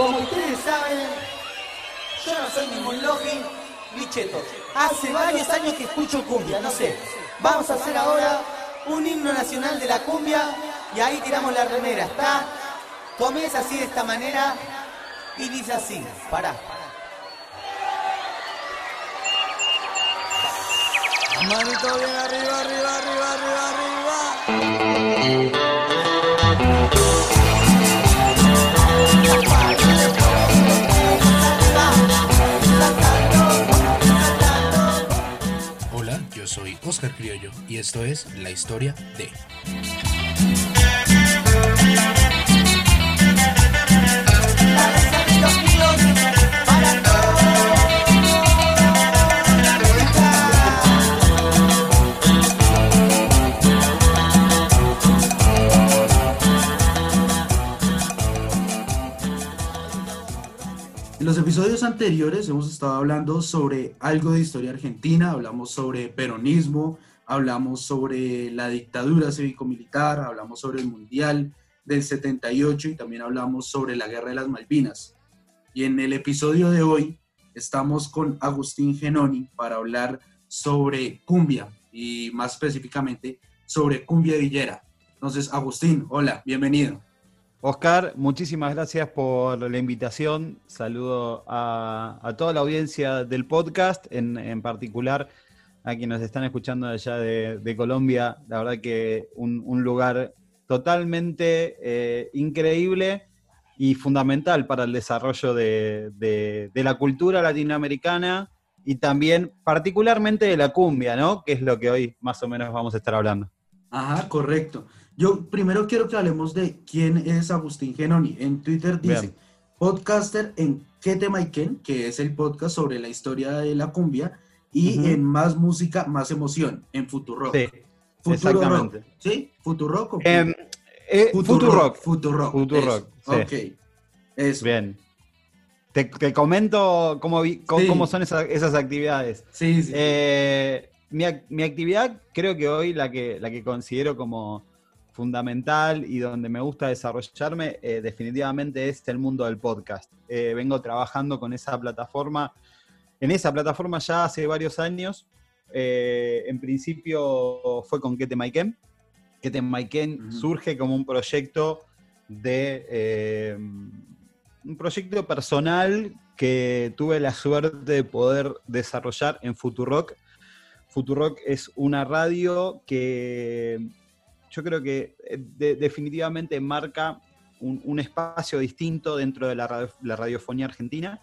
Como ustedes saben, yo no soy ningún logi bicheto. Hace varios años que escucho cumbia, no sé. Vamos a hacer ahora un himno nacional de la cumbia y ahí tiramos la remera, ¿está? Comienza así de esta manera y dice así, pará. Manito bien arriba, arriba, arriba, arriba, arriba. Oscar Criollo y esto es La Historia de. Los episodios anteriores hemos estado hablando sobre algo de historia argentina, hablamos sobre peronismo, hablamos sobre la dictadura cívico-militar, hablamos sobre el Mundial del 78 y también hablamos sobre la Guerra de las Malvinas. Y en el episodio de hoy estamos con Agustín Genoni para hablar sobre cumbia y más específicamente sobre cumbia villera. Entonces, Agustín, hola, bienvenido. Oscar, muchísimas gracias por la invitación. Saludo a, toda la audiencia del podcast, en, en particular a quienes están escuchando allá de, Colombia. La verdad que un, un lugar totalmente eh, increíble y fundamental para el desarrollo de, de- de la cultura latinoamericana y también particularmente de la cumbia, ¿no? Que es lo que hoy más o menos vamos a estar hablando. Ajá, correcto. Yo primero quiero que hablemos de quién es Agustín Genoni. En Twitter dice, Bien. podcaster en ¿Qué tema y quién? Que es el podcast sobre la historia de la cumbia. Y en Más Música, Más Emoción, en Futurock. Sí, Futuro exactamente. Rock. ¿Sí? ¿Futurock o Em, eh, Futurock. Futurock. Futurock, eso. sí. Ok. Eso. Bien. Te, te comento cómo, cómo, Sí. cómo son esa- esas actividades. Sí, sí. Eh, mi, mi actividad, creo que hoy la que, la que considero como fundamental y donde me gusta desarrollarme, eh, definitivamente es el mundo del podcast. Eh, vengo trabajando con esa plataforma, en esa plataforma ya hace varios años. Eh, en principio fue con Kete Maiken. Kete Maiken Ujú. surge como un proyecto de un proyecto personal que tuve la suerte de poder desarrollar en Futurock. Futurock es una radio que yo creo que eh, de- definitivamente marca un, espacio distinto dentro de la, radio- la radiofonía argentina.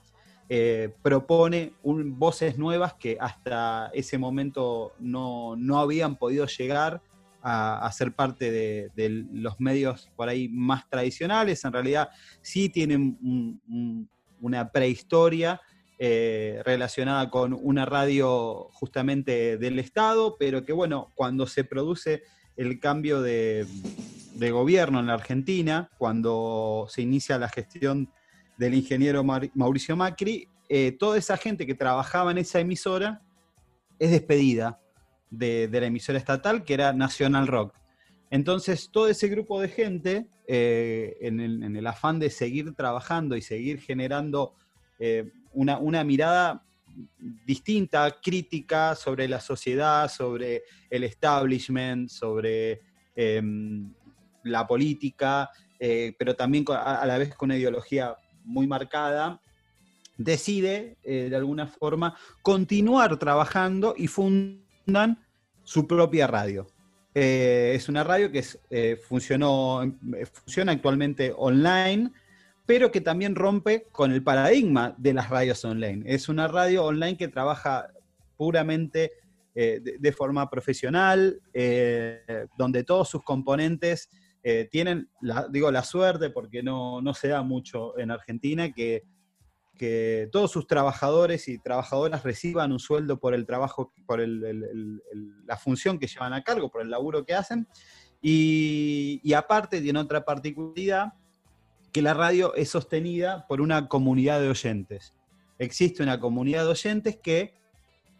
Eh, propone voces nuevas que hasta ese momento no, no habían podido llegar a, a ser parte de, los medios por ahí más tradicionales. En realidad sí tienen un- un- una prehistoria eh, relacionada con una radio justamente del Estado, pero que bueno, cuando se produce el cambio de, gobierno en la Argentina, cuando se inicia la gestión del ingeniero Mauricio Macri, eh, toda esa gente que trabajaba en esa emisora es despedida de, la emisora estatal, que era Nacional Rock. Entonces, todo ese grupo de gente, eh, en, el, afán de seguir trabajando y seguir generando eh, una mirada distinta, crítica sobre la sociedad, sobre el establishment, sobre em, la política, eh, pero también a, la vez con una ideología muy marcada, decide eh, de alguna forma continuar trabajando y fundan su propia radio. Eh, es una radio que funcionó, eh, funciona actualmente online, pero que también rompe con el paradigma de las radios online. Es una radio online que trabaja puramente eh, de, forma profesional, eh, donde todos sus componentes eh, tienen, la, digo, la suerte, porque no, no se da mucho en Argentina, que, que todos sus trabajadores y trabajadoras reciban un sueldo por el trabajo, por el- la función que llevan a cargo, por el laburo que hacen. Y, y aparte tiene otra particularidad, que la radio es sostenida por una comunidad de oyentes. Existe una comunidad de oyentes que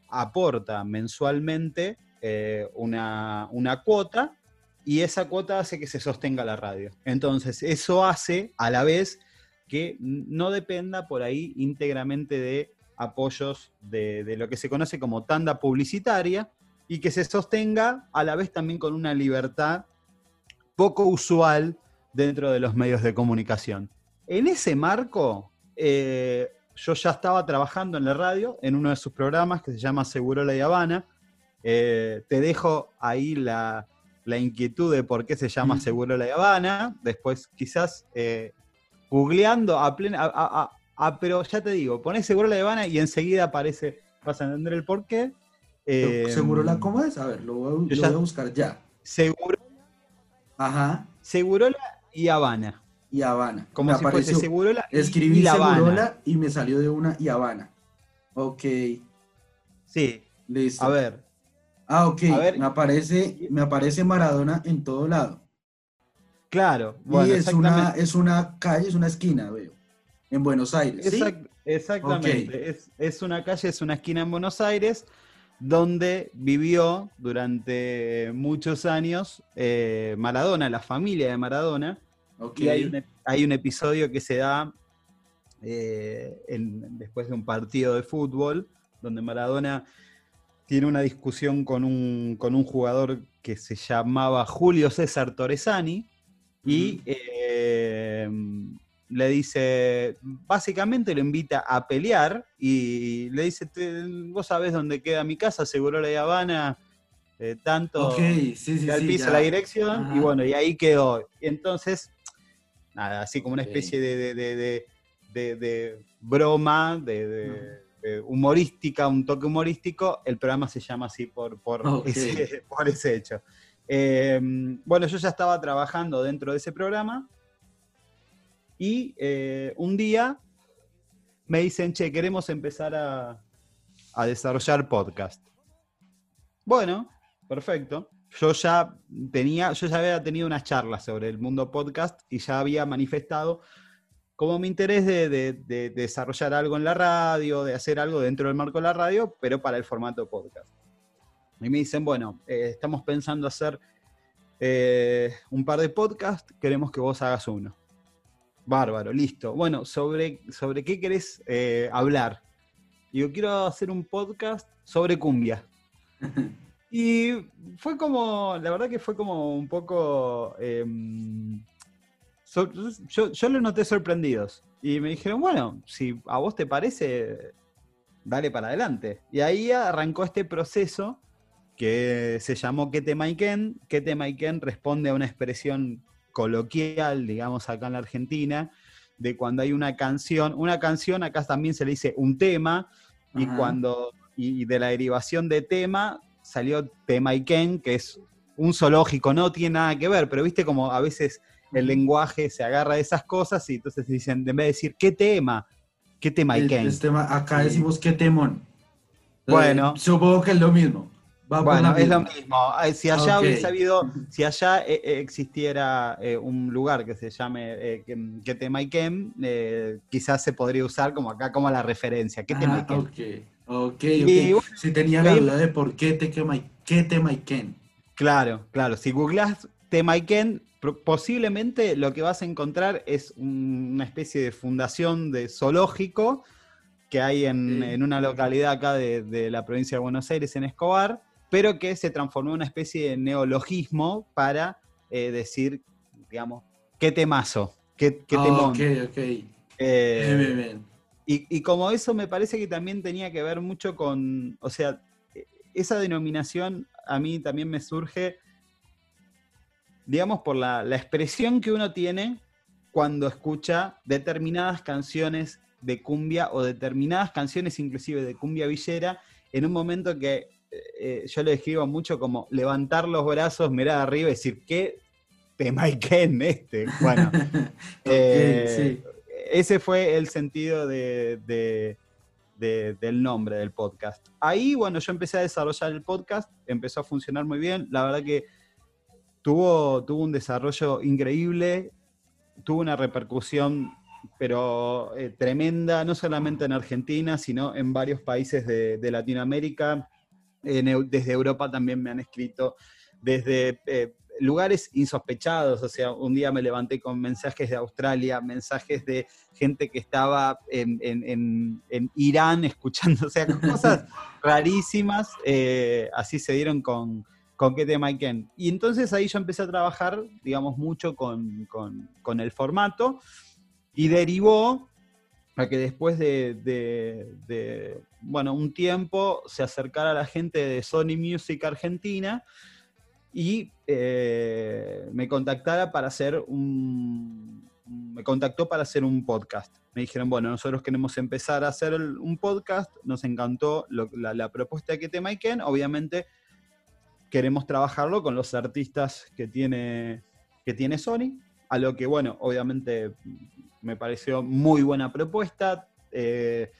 aporta mensualmente eh, una, una cuota y esa cuota hace que se sostenga la radio. Entonces, eso hace a la vez que no dependa por ahí íntegramente de apoyos de, de lo que se conoce como tanda publicitaria y que se sostenga a la vez también con una libertad poco usual dentro de los medios de comunicación. En ese marco, eh, yo ya estaba trabajando en la radio, en uno de sus programas que se llama Seguro La Habana. Eh, te dejo ahí la, la, inquietud de por qué se llama Seguro La Habana. Después, quizás eh, googleando a plena. pero ya te digo, pones Seguro La Habana y enseguida aparece, vas a entender el por qué. ¿Seguro la cómo es? A ver, lo voy, a buscar ya. Seguro. Ajá. Segurola y Habana y Habana. Como me si fuese Segurola Escribí Segurola y me salió de una y Habana. Ok. Sí. Listo. A ver. Ah, ok. me, aparece, me aparece Maradona en todo lado. Claro. y es una, es una calle, es una esquina, veo. En Buenos Aires. Exactamente. Es, una calle, es una esquina en Buenos Aires donde vivió durante muchos años eh, Maradona, la familia de Maradona, y hay un, episodio que se da eh, después de un partido de fútbol, donde Maradona tiene una discusión con un, con un jugador que se llamaba Julio César Torresani y eh, le dice, básicamente lo invita a pelear y le dice, vos sabés dónde queda mi casa, aseguró la Habana, eh, tanto al piso, la dirección, y bueno, y ahí quedó. Entonces, nada, así como una especie de, broma, de, humorística, un toque humorístico, el programa se llama así por, por, ese, por ese, hecho. Eh, bueno, yo ya estaba trabajando dentro de ese programa y eh, un día me dicen, che, queremos empezar a, a desarrollar podcast. Bueno, perfecto yo ya tenía, yo ya había tenido unas charlas sobre el mundo podcast y ya había manifestado como mi interés de, desarrollar algo en la radio, de hacer algo dentro del marco de la radio, pero para el formato podcast. Y me dicen, bueno, eh, estamos pensando hacer eh, un par de podcasts, queremos que vos hagas uno. Bárbaro, listo. Bueno, ¿sobre, sobre qué querés eh, hablar? Yo quiero hacer un podcast sobre cumbia. Y fue como, la verdad que fue como un poco... Em, yo, yo los noté sorprendidos. Y me dijeron, bueno, si a vos te parece, dale para adelante. Y ahí arrancó este proceso que se llamó ¿Qué tema Ken? ¿Qué tema responde a una expresión coloquial, digamos, acá en la Argentina, de cuando hay una canción. Una canción, acá también se le dice un tema, y cuando y de la derivación de tema salió Temaiken, que es un zoológico, no tiene nada que ver, pero viste como a veces el lenguaje se agarra de esas cosas y entonces dicen, en vez de decir, ¿qué tema? ¿Qué tema tema, acá decimos, ¿qué temón? Bueno. supongo que es lo mismo. bueno, es lo mismo. Si allá hubiese habido, si allá eh, eh, existiera eh, un lugar que se llame ¿Qué tema quizás se podría usar como acá como la referencia. ¿Qué tema Ok, ok. si tenía la duda de por qué te qué Temaiken. Claro, claro. Si googlas Temaiken, posiblemente lo que vas a encontrar es una especie de fundación de zoológico que hay en, una localidad acá de, la provincia de Buenos Aires, en Escobar, pero que se transformó en una especie de neologismo para eh, decir, digamos, qué temazo, qué, qué temón. Ok, ok. Eh, bien, bien, bien. Y, como eso me parece que también tenía que ver mucho con, o sea, esa denominación a mí también me surge, digamos, por la, expresión que uno tiene cuando escucha determinadas canciones de cumbia o determinadas canciones inclusive de cumbia villera en un momento que eh, yo lo describo mucho como levantar los brazos, mirar arriba y decir, ¿qué tema en este? Bueno, eh, ese fue el sentido de, del nombre del podcast. Ahí, bueno, yo empecé a desarrollar el podcast, empezó a funcionar muy bien. La verdad que tuvo, tuvo un desarrollo increíble, tuvo una repercusión, pero eh, tremenda, no solamente en Argentina, sino en varios países de, Latinoamérica. desde Europa también me han escrito, desde eh, lugares insospechados, o sea, un día me levanté con mensajes de Australia, mensajes de gente que estaba en, Irán escuchando, o sea, cosas rarísimas, eh, así se dieron con, con qué tema y quién. Y entonces ahí yo empecé a trabajar, digamos, mucho con, el formato y derivó a que después de, bueno, un tiempo se acercara la gente de Sony Music Argentina y eh, me contactara para hacer un, me contactó para hacer un podcast. Me dijeron, bueno, nosotros queremos empezar a hacer un podcast, nos encantó la, propuesta que tema y Ken, obviamente queremos trabajarlo con los artistas que tiene, que tiene Sony, a lo que, bueno, obviamente me pareció muy buena propuesta. Eh,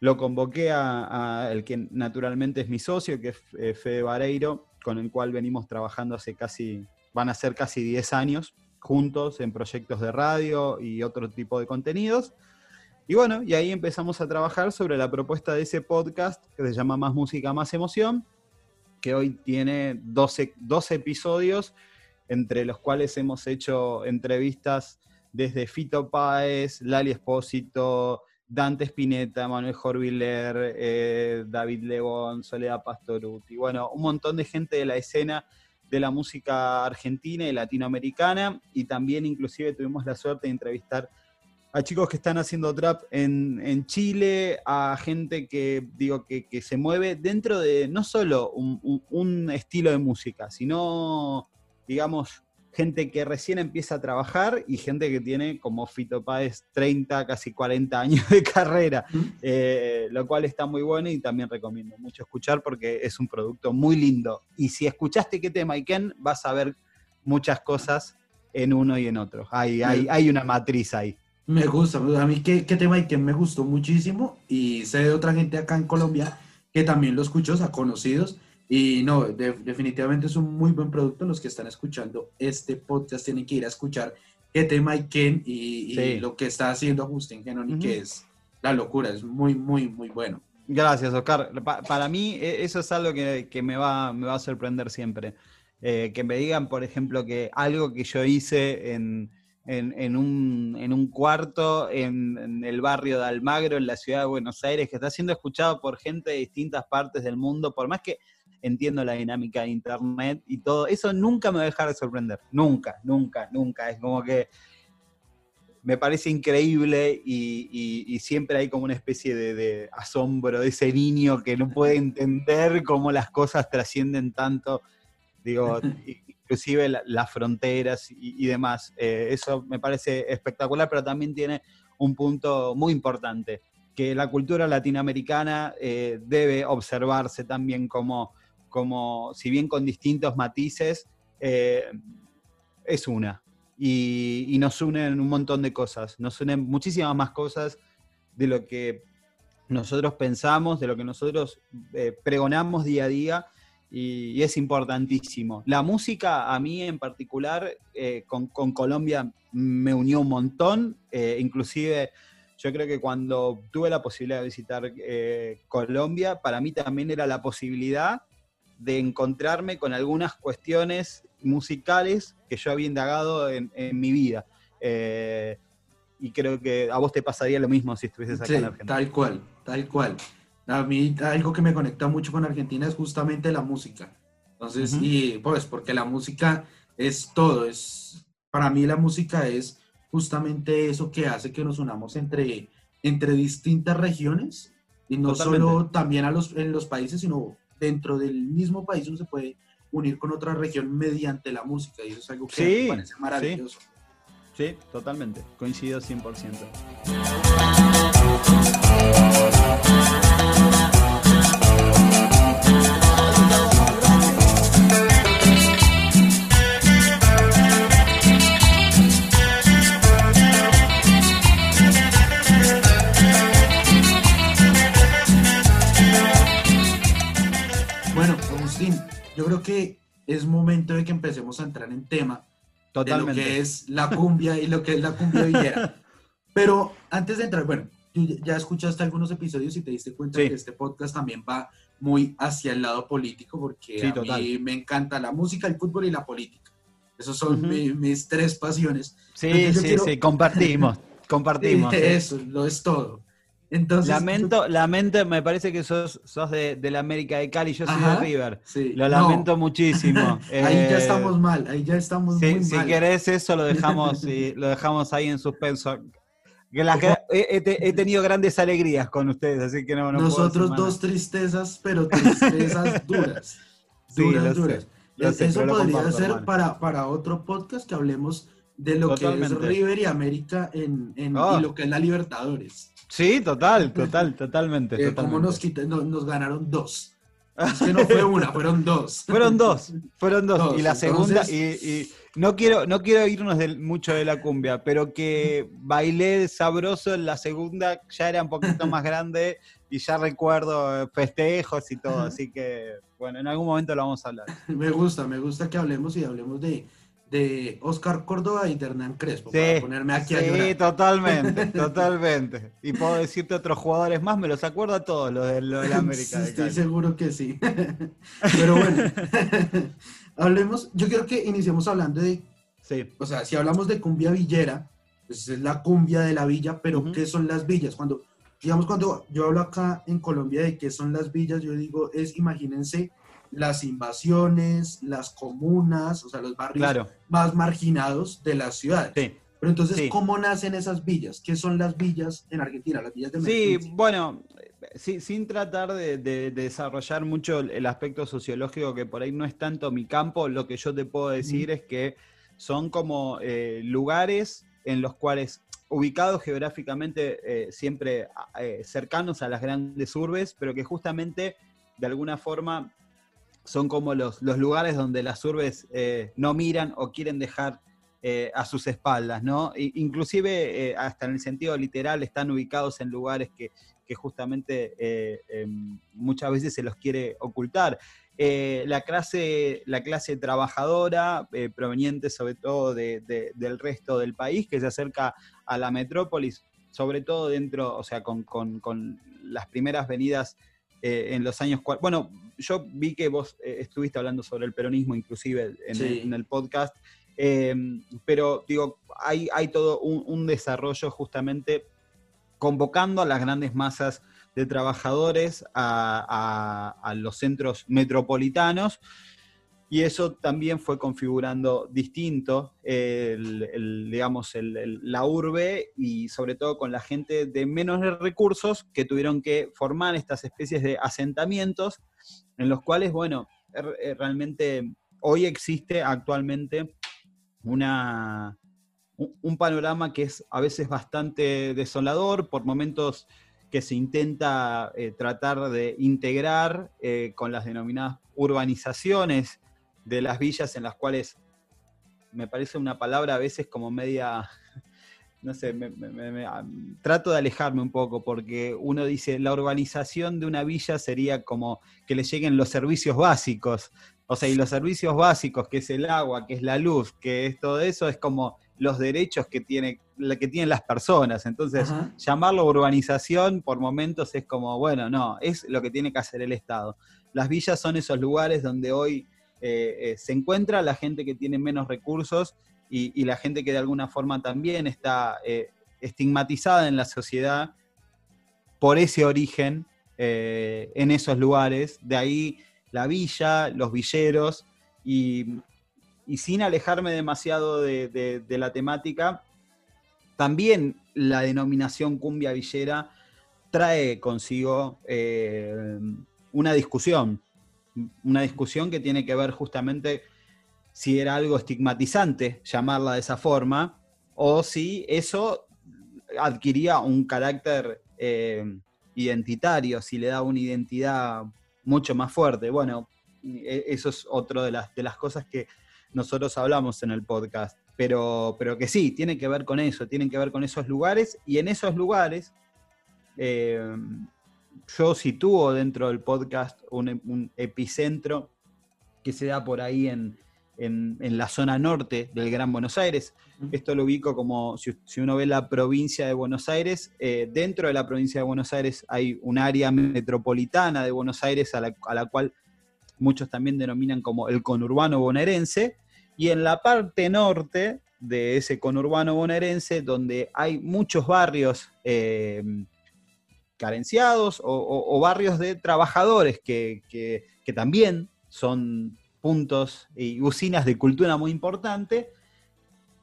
lo convoqué a, el que naturalmente es mi socio, que es eh, Fede Vareiro, con el cual venimos trabajando hace casi, van a ser casi 10 años juntos en proyectos de radio y otro tipo de contenidos. Y bueno, y ahí empezamos a trabajar sobre la propuesta de ese podcast que se llama Más Música, Más Emoción, que hoy tiene 12, 12 episodios, entre los cuales hemos hecho entrevistas desde Fito Páez, Lali Espósito, Dante Spinetta, Manuel Jorviller, eh, David Lebón, Soledad Pastoruti, bueno, un montón de gente de la escena de la música argentina y latinoamericana, y también inclusive tuvimos la suerte de entrevistar a chicos que están haciendo trap en, Chile, a gente que, digo, que, se mueve dentro de no solo un, estilo de música, sino, digamos, gente que recién empieza a trabajar y gente que tiene, como Fito Páez, 30, casi 40 años de carrera, eh, lo cual está muy bueno y también recomiendo mucho escuchar porque es un producto muy lindo. Y si escuchaste qué tema y quién, vas a ver muchas cosas en uno y en otro. Hay, hay, hay una matriz ahí. Me gusta, a mí qué, qué tema y que me gustó muchísimo y sé de otra gente acá en Colombia que también lo escuchó, o sea, conocidos. Y no, definitivamente es un muy buen producto. Los que están escuchando este podcast tienen que ir a escuchar qué tema y quién y, lo que está haciendo Agustín Genoni, que es la locura, es muy, muy, muy bueno. Gracias, Oscar. para mí e, eso es algo que, que, me, va, me va a sorprender siempre. Eh, que me digan, por ejemplo, que algo que yo hice en, en, un, cuarto en, el barrio de Almagro, en la ciudad de Buenos Aires, que está siendo escuchado por gente de distintas partes del mundo, por más que entiendo la dinámica de Internet y todo, eso nunca me va a dejar de sorprender, nunca, nunca, nunca. Es como que me parece increíble y, siempre hay como una especie de, de, asombro de ese niño que no puede entender cómo las cosas trascienden tanto. Digo, inclusive las fronteras y, demás. Eh, eso me parece espectacular, pero también tiene un punto muy importante, que la cultura latinoamericana eh, debe observarse también como, como, si bien con distintos matices, eh, es una. Y, y, nos unen un montón de cosas, nos unen muchísimas más cosas de lo que nosotros pensamos, de lo que nosotros pregonamos día a día y, es importantísimo. La música a mí en particular eh, con, Colombia me unió un montón, eh, inclusive yo creo que cuando tuve la posibilidad de visitar eh, Colombia, para mí también era la posibilidad de encontrarme con algunas cuestiones musicales que yo había indagado en, mi vida. y creo que a vos te pasaría lo mismo si estuvieses acá en Argentina. Tal cual, tal cual. A mí algo que me conecta mucho con Argentina es justamente la música. Entonces, y pues porque la música es todo, es para mí la música es justamente eso que hace que nos unamos entre, entre distintas regiones y no solo también a los, en los países, sino dentro del mismo país uno se puede unir con otra región mediante la música y eso es algo que me parece maravilloso. Sí, sí totalmente, coincido 100%. Creo que es momento de que empecemos a entrar en tema Totalmente. de lo que es la cumbia y lo que es la cumbia villera. Pero antes de entrar, bueno, ya escuchaste algunos episodios y te diste cuenta que este podcast también va muy hacia el lado político, porque a mí me encanta la música, el fútbol y la política. Esos son Ujú. mi- mis tres pasiones. Sí, Entonces sí, quiero- sí, compartimos, compartimos. sí. Eso, lo es todo. Entonces, Lamento, lamento, me parece que sos, sos de, de la América de Cali, yo soy Ajá. de River. sí, Lo no, lamento muchísimo. ahí ya Eh, estamos mal, ahí ya estamos Si, muy si mal. querés eso, lo dejamos, lo dejamos ahí en suspenso. Que que- he, he te- he tenido grandes alegrías con ustedes, así que no, Nosotros dos tristezas, pero tristezas duras. Sí, Duras, duras. sé, Eso podría comparto, ser para, para otro podcast que hablemos de lo que Totalmente. es River y América en, en- Oh. y lo que es la Libertadores. Sí, total, total, totalmente. Eh, como nos, quita- no- nos ganaron dos. Es que no fue una, fueron dos. Fueron dos, fueron dos. Dos, y la segunda, entonces- y, y no quiero, no quiero irnos del- mucho de la cumbia, pero que bailé sabroso en la segunda, ya era un poquito más grande y ya recuerdo eh, festejos y todo, así que bueno, en algún momento lo vamos a hablar. Me gusta, me gusta que hablemos y hablemos de, de Oscar Córdoba y de Hernán Crespo, Sí, para ponerme aquí a sí, llorar. totalmente, totalmente. Y puedo decirte otros jugadores más, me los acuerdo a todos, los de, los de la América. de Estoy Cali. seguro que sí. Pero bueno, hablemos, yo quiero que iniciemos hablando de, Sí. o sea, si hablamos de cumbia villera, pues es la cumbia de la villa, pero Ujú. ¿qué son las villas? Cuando, digamos, cuando yo hablo acá en Colombia de qué son las villas, yo digo, es, imagínense, las invasiones, las comunas, o sea, los barrios Claro, más marginados de las ciudades. sí. Pero entonces, Sí. ¿cómo nacen esas villas? ¿Qué son las villas en Argentina? Las villas de Sí, bueno, sí, sin tratar de, de- de desarrollar mucho el, aspecto sociológico, que por ahí no es tanto mi campo, lo que yo te puedo decir es que son como eh, lugares en los cuales, ubicados geográficamente eh, siempre eh, cercanos a las grandes urbes, pero que justamente de alguna forma son como los, los lugares donde las urbes eh, no miran o quieren dejar eh, a sus espaldas, ¿no? I- inclusive, eh, hasta en el sentido literal, están ubicados en lugares que, que justamente em, muchas veces se los quiere ocultar. La, clase, la clase trabajadora, proveniente sobre todo de- de- del resto del país, que se acerca a la metrópolis, sobre todo dentro, o sea, con, con- con las primeras venidas en los años... Bueno, yo vi que vos eh, estuviste hablando sobre el peronismo, inclusive en, Sí. el, en el podcast, eh, pero digo, hay, hay todo un, un desarrollo justamente convocando a las grandes masas de trabajadores a, a- a los centros metropolitanos y eso también fue configurando distinto digamos, la urbe y sobre todo con la gente de menos recursos que tuvieron que formar estas especies de asentamientos en los cuales, bueno, er- eh, realmente hoy existe actualmente una, un un panorama que es a veces bastante desolador, por momentos que se intenta eh, tratar de integrar eh, con las denominadas urbanizaciones de las villas en las cuales me parece una palabra a veces como media, no sé, me- me- me- me- ah, trato de alejarme un poco porque uno dice la urbanización de una villa sería como que le lleguen los servicios básicos, o sea, y los servicios básicos, que es el agua, que es la luz, que es todo eso, es como los derechos que, tiene, que tienen las personas. Entonces, Ajá. llamarlo urbanización por momentos es como, bueno, no, es lo que tiene que hacer el Estado. Las villas son esos lugares donde hoy eh, eh, se encuentra la gente que tiene menos recursos y, la gente que de alguna forma también está eh, estigmatizada en la sociedad por ese origen en esos lugares. De ahí la villa, los villeros y, sin alejarme demasiado de, la temática, también la denominación cumbia villera trae consigo una discusión, una discusión que tiene que ver justamente si era algo estigmatizante llamarla de esa forma o si eso adquiría un carácter eh, identitario, si le da una identidad mucho más fuerte. Bueno, e- eso es otra de las, de las cosas que nosotros hablamos en el podcast, pero, pero que sí, tiene que ver con eso, tienen que ver con esos lugares y en esos lugares eh, yo sitúo dentro del podcast un, un epicentro que se da por ahí en, en- en la zona norte del Gran Buenos Aires. Esto lo ubico como, si, si uno ve la provincia de Buenos Aires, eh, dentro de la provincia de Buenos Aires hay un área metropolitana de Buenos Aires a la, a la cual muchos también denominan como el conurbano bonaerense, y en la parte norte de ese conurbano bonaerense, donde hay muchos barrios eh, carenciados o, barrios de trabajadores que, que también son puntos y usinas de cultura muy importante,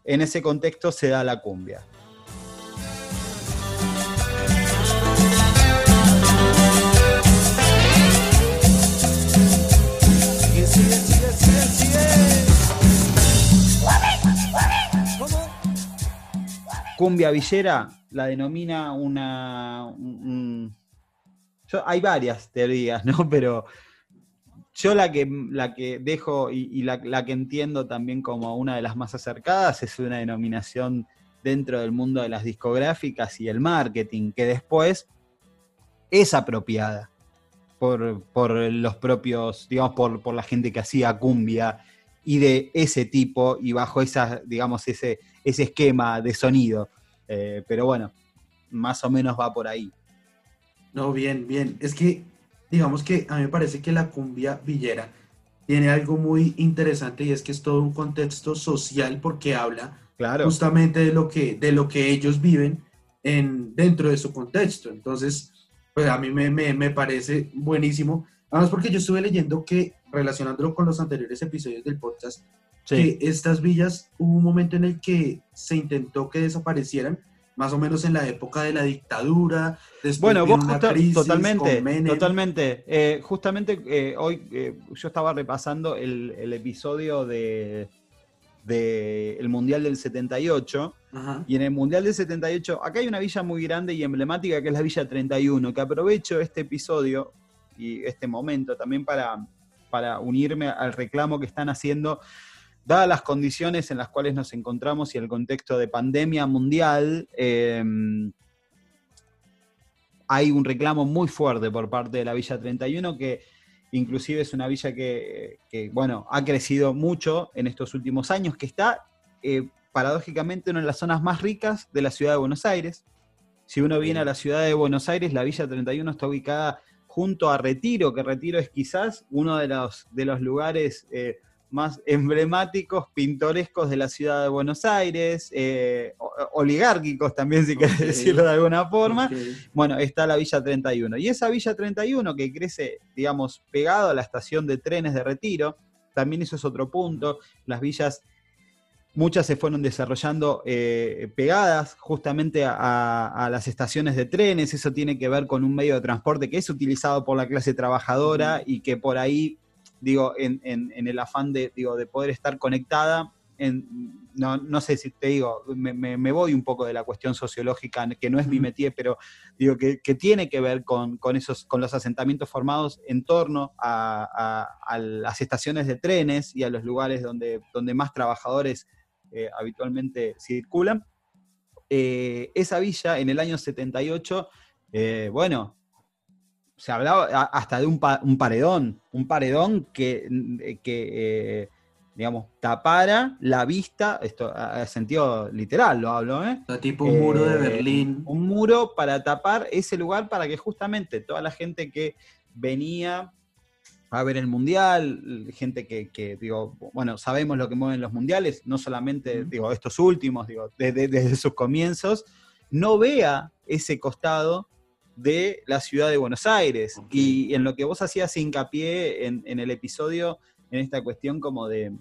en ese contexto se da la cumbia. Cumbia Villera la denomina una... hay varias teorías, ¿no? Pero yo la que, la que dejo y, la, que entiendo también como una de las más acercadas es una denominación dentro del mundo de las discográficas y el marketing, que después es apropiada por, los propios, digamos, por, por la gente que hacía cumbia y de ese tipo y bajo esa, digamos, ese, ese esquema de sonido. Eh, pero bueno, más o menos va por ahí. No, bien, bien. Es que, digamos que a mí me parece que la cumbia villera tiene algo muy interesante y es que es todo un contexto social porque habla justamente de lo que, de lo que ellos viven en, dentro de su contexto. Entonces, pues a mí me, me parece buenísimo. Además porque yo estuve leyendo que, relacionándolo con los anteriores episodios del podcast, que estas villas hubo un momento en el que se intentó que desaparecieran, más o menos en la época de la dictadura. bueno, vos totalmente, totalmente. Eh, justamente eh, hoy eh, yo estaba repasando el, episodio de, el Mundial del 78. Y en el Mundial del 78, acá hay una villa muy grande y emblemática que es la Villa 31, que aprovecho este episodio y este momento también para, para unirme al reclamo que están haciendo dadas las condiciones en las cuales nos encontramos y el contexto de pandemia mundial, em, hay un reclamo muy fuerte por parte de la Villa 31 que inclusive es una villa que, bueno, ha crecido mucho en estos últimos años, que está eh, paradójicamente en una de las zonas más ricas de la ciudad de Buenos Aires. Si uno viene a la ciudad de Buenos Aires, la Villa 31 está ubicada junto a Retiro, que Retiro es quizás uno de los, de los lugares eh, más emblemáticos, pintorescos de la ciudad de Buenos Aires, eh, oligárquicos también, si querés decirlo de alguna forma. Bueno, está la Villa 31. Y esa Villa 31 que crece, digamos, pegado a la estación de trenes de retiro, también eso es otro punto. Las villas, muchas se fueron desarrollando eh, pegadas justamente a, a, las estaciones de trenes. Eso tiene que ver con un medio de transporte que es utilizado por la clase trabajadora y que por ahí digo, en, el afán de, digo, de poder estar conectada. En, no, sé si te digo, me, voy un poco de la cuestión sociológica, que no es mi métier, pero digo que, tiene que ver con, esos, con los asentamientos formados en torno a, las estaciones de trenes y a los lugares donde, donde más trabajadores eh, habitualmente circulan. Eh, esa villa en el año 78, eh, bueno, se hablaba hasta de un, paredón, un paredón que, eh, eh, digamos, tapara la vista, esto a sentido literal lo hablo, ¿eh? Tipo un muro de eh, Berlín. Un muro para tapar ese lugar para que justamente toda la gente que venía a ver el mundial, gente que, digo, bueno, sabemos lo que mueven los mundiales, no solamente, digo, estos últimos, digo, desde sus comienzos, no vea ese costado de la ciudad de Buenos Aires. Y en lo que vos hacías hincapié en, el episodio, en esta cuestión como de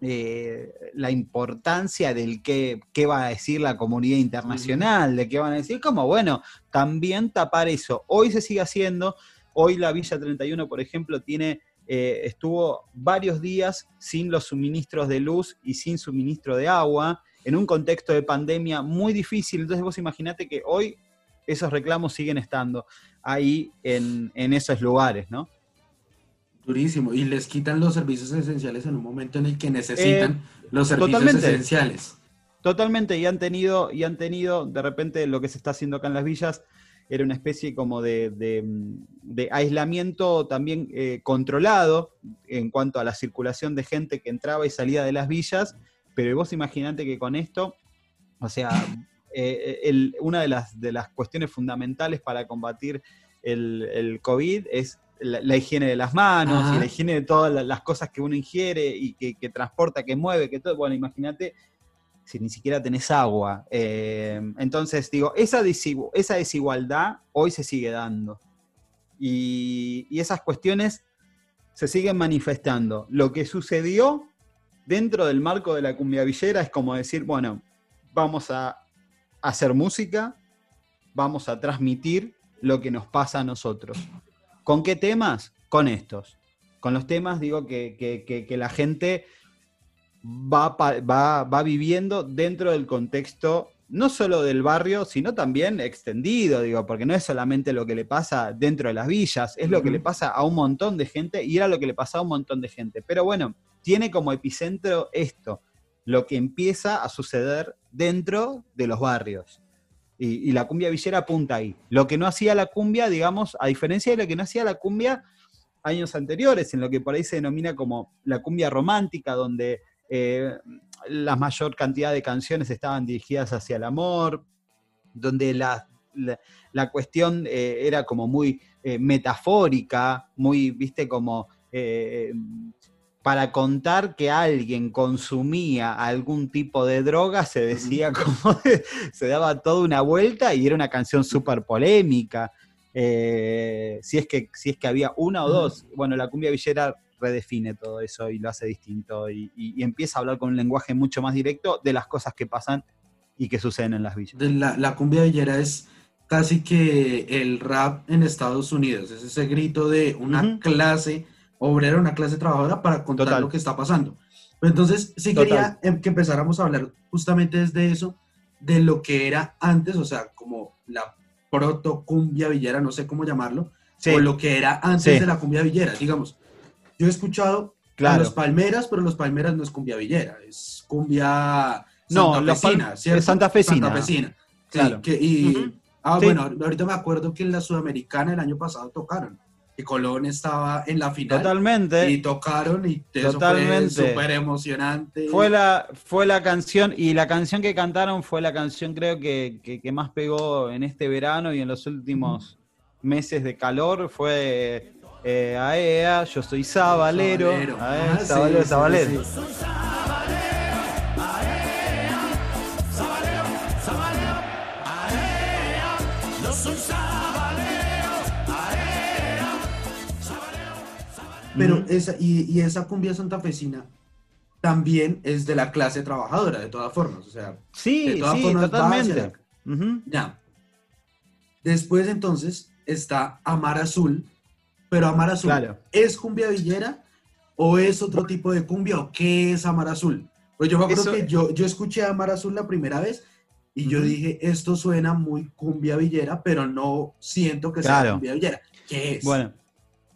eh, la importancia del qué, qué, va a decir la comunidad internacional, de qué van a decir, como bueno, también tapar eso. Hoy se sigue haciendo, hoy la Villa 31, por ejemplo, tiene... Eh, estuvo varios días sin los suministros de luz y sin suministro de agua, en un contexto de pandemia muy difícil. Entonces vos imaginate que hoy esos reclamos siguen estando ahí en, esos lugares, ¿no? Durísimo. Y les quitan los servicios esenciales en un momento en el que necesitan eh, los servicios esenciales. Totalmente. Y han tenido, y han tenido, de repente, lo que se está haciendo acá en las villas era una especie como de, aislamiento también eh, controlado en cuanto a la circulación de gente que entraba y salía de las villas. Pero vos imaginate que con esto, o sea, eh, una de las, de las cuestiones fundamentales para combatir el, COVID es la, la higiene de las manos y la higiene de todas la- las cosas que uno ingiere y que, que transporta, que mueve, que todo. Bueno, imagínate si ni siquiera tenés agua. Eh, entonces, digo, esa, desigu- esa desigualdad hoy se sigue dando. Y, y esas cuestiones se siguen manifestando. Lo que sucedió dentro del marco de la cumbia villera es como decir, bueno, vamos a hacer música, vamos a transmitir lo que nos pasa a nosotros. ¿Con qué temas? Con estos. Con los temas, digo, que, que- que- que la gente va, va, va viviendo dentro del contexto, no solo del barrio, sino también extendido, digo, porque no es solamente lo que le pasa dentro de las villas, es lo que le pasa a un montón de gente y era lo que le pasaba a un montón de gente. Pero bueno, tiene como epicentro esto, lo que empieza a suceder dentro de los barrios. Y, la cumbia villera apunta ahí. Lo que no hacía la cumbia, digamos, a diferencia de lo que no hacía la cumbia años anteriores, en lo que por ahí se denomina como la cumbia romántica, donde eh, la mayor cantidad de canciones estaban dirigidas hacia el amor, donde la, la- cuestión eh, era como muy eh, metafórica, muy, viste, como para contar que alguien consumía algún tipo de droga, se decía como, se daba toda una vuelta y era una canción súper polémica. Eh, si, es que, si es que había una o dos, bueno, la cumbia villera redefine todo eso y lo hace distinto y, y- y empieza a hablar con un lenguaje mucho más directo de las cosas que pasan y que suceden en las villas. La, la cumbia villera es casi que el rap en Estados Unidos, es ese grito de una clase obrera, una clase trabajadora para contar Total. lo que está pasando. Pero entonces sí Total. quería em, que empezáramos a hablar justamente desde eso, de lo que era antes, o sea, como la proto cumbia villera, no sé cómo llamarlo, Sí, o lo que era antes Sí. de la cumbia villera. Digamos, yo he escuchado a claro. los Palmeras, pero los Palmeras no es cumbia villera, es cumbia No, santafesina, ¿cierto? es santafesina. Santafesina, sí, Claro. que- y, Ujú. ah, Sí. bueno, ahorita me acuerdo que en la Sudamericana el año pasado tocaron, que Colón estaba en la final Totalmente. y tocaron y eso Totalmente. fue súper emocionante. Fue la, fue la canción, y la canción que cantaron fue la canción creo que, que- que más pegó en este verano y en los últimos meses de calor, fue eh, Aea, yo soy sabalero, Sabalero. Ah, sí, sabalero, sí, sabalero. sí. Pero esa, y, y esa cumbia santafesina también es de la clase trabajadora, de todas formas. O sea, Sí, de todas sí, formas totalmente. Ujú. ya. Después entonces está Amar Azul, pero Amar Azul Claro. ¿es cumbia villera o es otro tipo de cumbia o qué es Amar Azul? Pues yo me acuerdo Eso- que yo, yo escuché a Amar Azul la primera vez y yo dije, esto suena muy cumbia villera, pero no siento que sea cumbia villera. ¿Qué es? Bueno,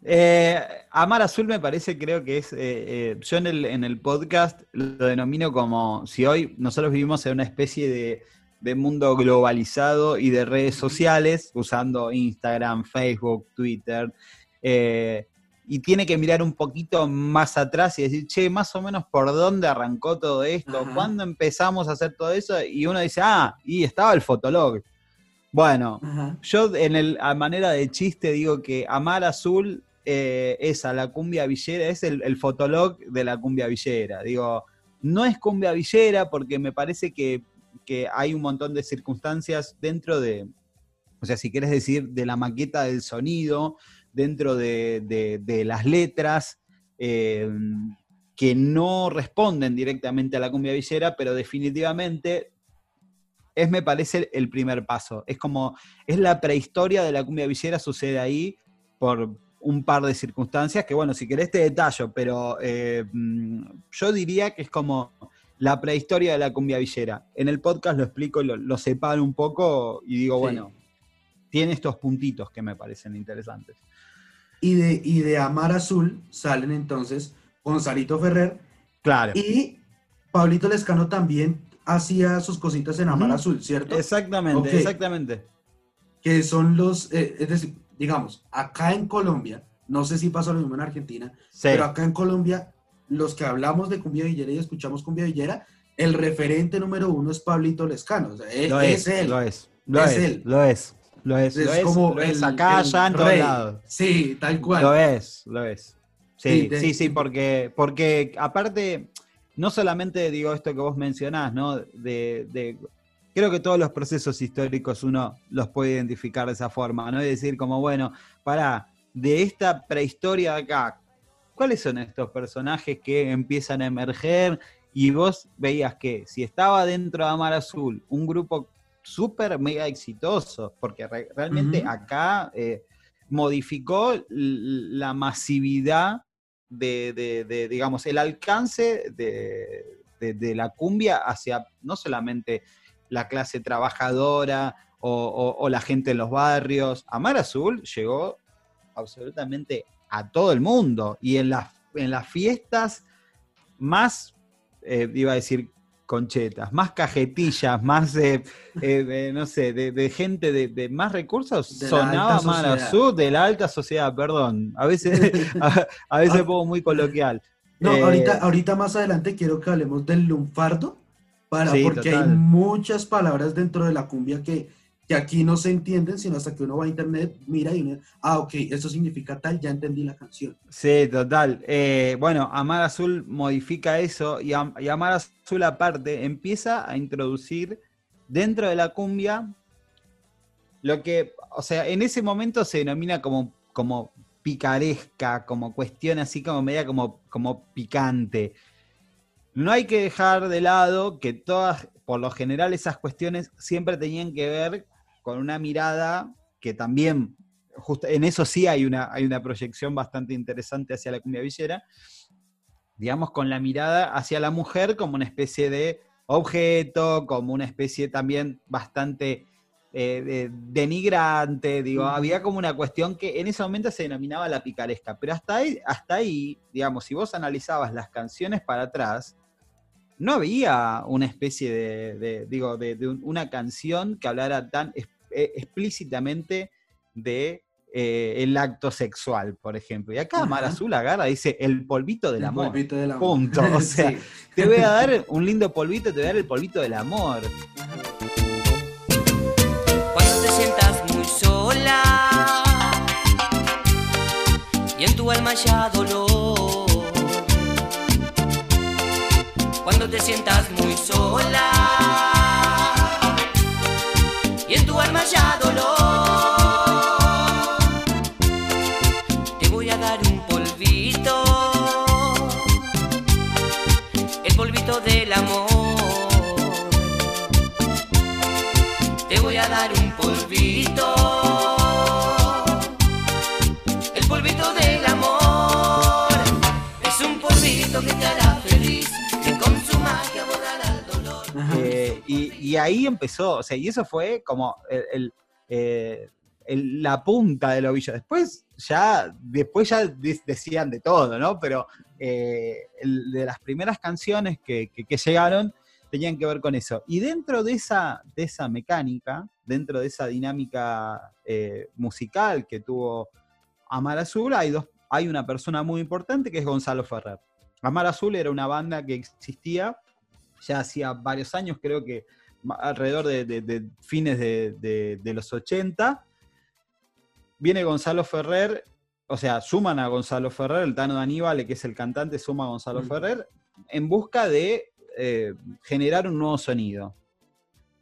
eh, Amar Azul me parece, creo que es, eh, eh, yo en el, en el podcast lo denomino como si hoy nosotros vivimos en una especie de, de mundo globalizado y de redes sociales, usando Instagram, Facebook, Twitter, y tiene que mirar un poquito más atrás y decir, che, más o menos por dónde arrancó todo esto, Ajá. cuándo empezamos a hacer todo eso, y uno dice, ah, y estaba el fotolog. Bueno, Ajá. yo en el, a manera de chiste digo que Amar Azul eh, es a la cumbia villera, es el, fotolog de la cumbia villera. Digo, no es cumbia villera porque me parece que, que hay un montón de circunstancias dentro de, o sea, si quieres decir, de la maqueta del sonido, dentro de, de- de las letras, eh, que no responden directamente a la cumbia villera, pero definitivamente es, me parece, el primer paso. Es como, es la prehistoria de la cumbia villera, sucede ahí por un par de circunstancias que, bueno, si querés te detallo, pero eh, mm, yo diría que es como la prehistoria de la cumbia villera. En el podcast lo explico, lo, lo separo un poco y digo, Sí. bueno, tiene estos puntitos que me parecen interesantes. Y de, y de Amar Azul salen entonces Gonzalito Ferrer Claro. y Pablito Lescano también hacía sus cositas en Amar. Azul, ¿cierto? Exactamente, exactamente. que son los, eh, es decir, digamos, acá en Colombia, no sé si pasa lo mismo en Argentina, Sí, pero acá en Colombia, los que hablamos de cumbia villera y escuchamos cumbia villera, el referente número uno es Pablito Lescano, o sea, e- lo es, es, él. lo es, lo Es es, él. lo es. Lo es, Es lo es, como lo es el- acá, el allá, en todos rey. lados. Sí, tal cual. Lo es, lo es. Sí, Sí, de- sí, sí, porque, porque aparte, no solamente digo esto que vos mencionás, ¿no? De, de- creo que todos los procesos históricos uno los puede identificar de esa forma, ¿no? Y decir como, bueno, para, de esta prehistoria de acá, ¿cuáles son estos personajes que empiezan a emerger? Y vos veías que si estaba dentro de Amar Azul un grupo súper mega exitoso, porque re- realmente acá eh, modificó la masividad de, de- de, digamos, el alcance de- de la cumbia hacia no solamente la clase trabajadora o, o- o la gente en los barrios. Amar Azul llegó absolutamente a todo el mundo y en las, en las fiestas más, eh, iba a decir conchetas, más cajetillas, más, eh, eh, de, no sé, de, de gente de, de más recursos, De sonaba. Azul de la alta sociedad, perdón. A veces, a, a veces pongo muy coloquial. No, Eh, ahorita, ahorita más adelante quiero que hablemos del lunfardo, para, Sí, porque hay muchas palabras dentro de la cumbia que, que aquí no se entienden, sino hasta que uno va a internet, mira y uno, ah, ok, esto significa tal, ya entendí la canción. Sí, total. Eh, bueno, Amar Azul modifica eso y, Am- y Amar Azul aparte empieza a introducir dentro de la cumbia lo que, o sea, en ese momento se denomina como, como picaresca, como cuestión así como media como, como picante. No hay que dejar de lado que todas, por lo general, esas cuestiones siempre tenían que ver con una mirada que también, justo en eso sí hay una, hay una proyección bastante interesante hacia la cumbia villera, digamos, con la mirada hacia la mujer como una especie de objeto, como una especie también bastante eh, de- denigrante, digo, había como una cuestión que en ese momento se denominaba la picaresca, pero hasta ahí, hasta ahí, digamos, si vos analizabas las canciones para atrás, no había una especie de, de- digo, de, de un- una canción que hablara tan es- eh, explícitamente de eh, el acto sexual, por ejemplo. Y acá Mar. Azul agarra dice el polvito del El amor. polvito del amor. Punto. O sea, Sí. te voy a dar un lindo polvito, te voy a dar el polvito del amor. Cuando te sientas muy sola y en tu alma ya dolor. Cuando te sientas muy sola. Y en tu alma ya y, ahí empezó, o sea, y eso fue como eh, la punta del ovillo. Después ya, después ya de- decían de todo, ¿no? Pero eh, de las primeras canciones que, que- llegaron tenían que ver con eso. Y dentro de esa, de esa mecánica, dentro de esa dinámica eh, musical que tuvo Amar Azul, hay, dos, hay una persona muy importante que es Gonzalo Ferrer. Amar Azul era una banda que existía ya hacía varios años, creo que alrededor de, de- de fines de, los 80. Viene Gonzalo Ferrer, o sea, suman a Gonzalo Ferrer, el Tano de Aníbal, que es el cantante, suma a Gonzalo Mm. Ferrer, en busca de eh, generar un nuevo sonido.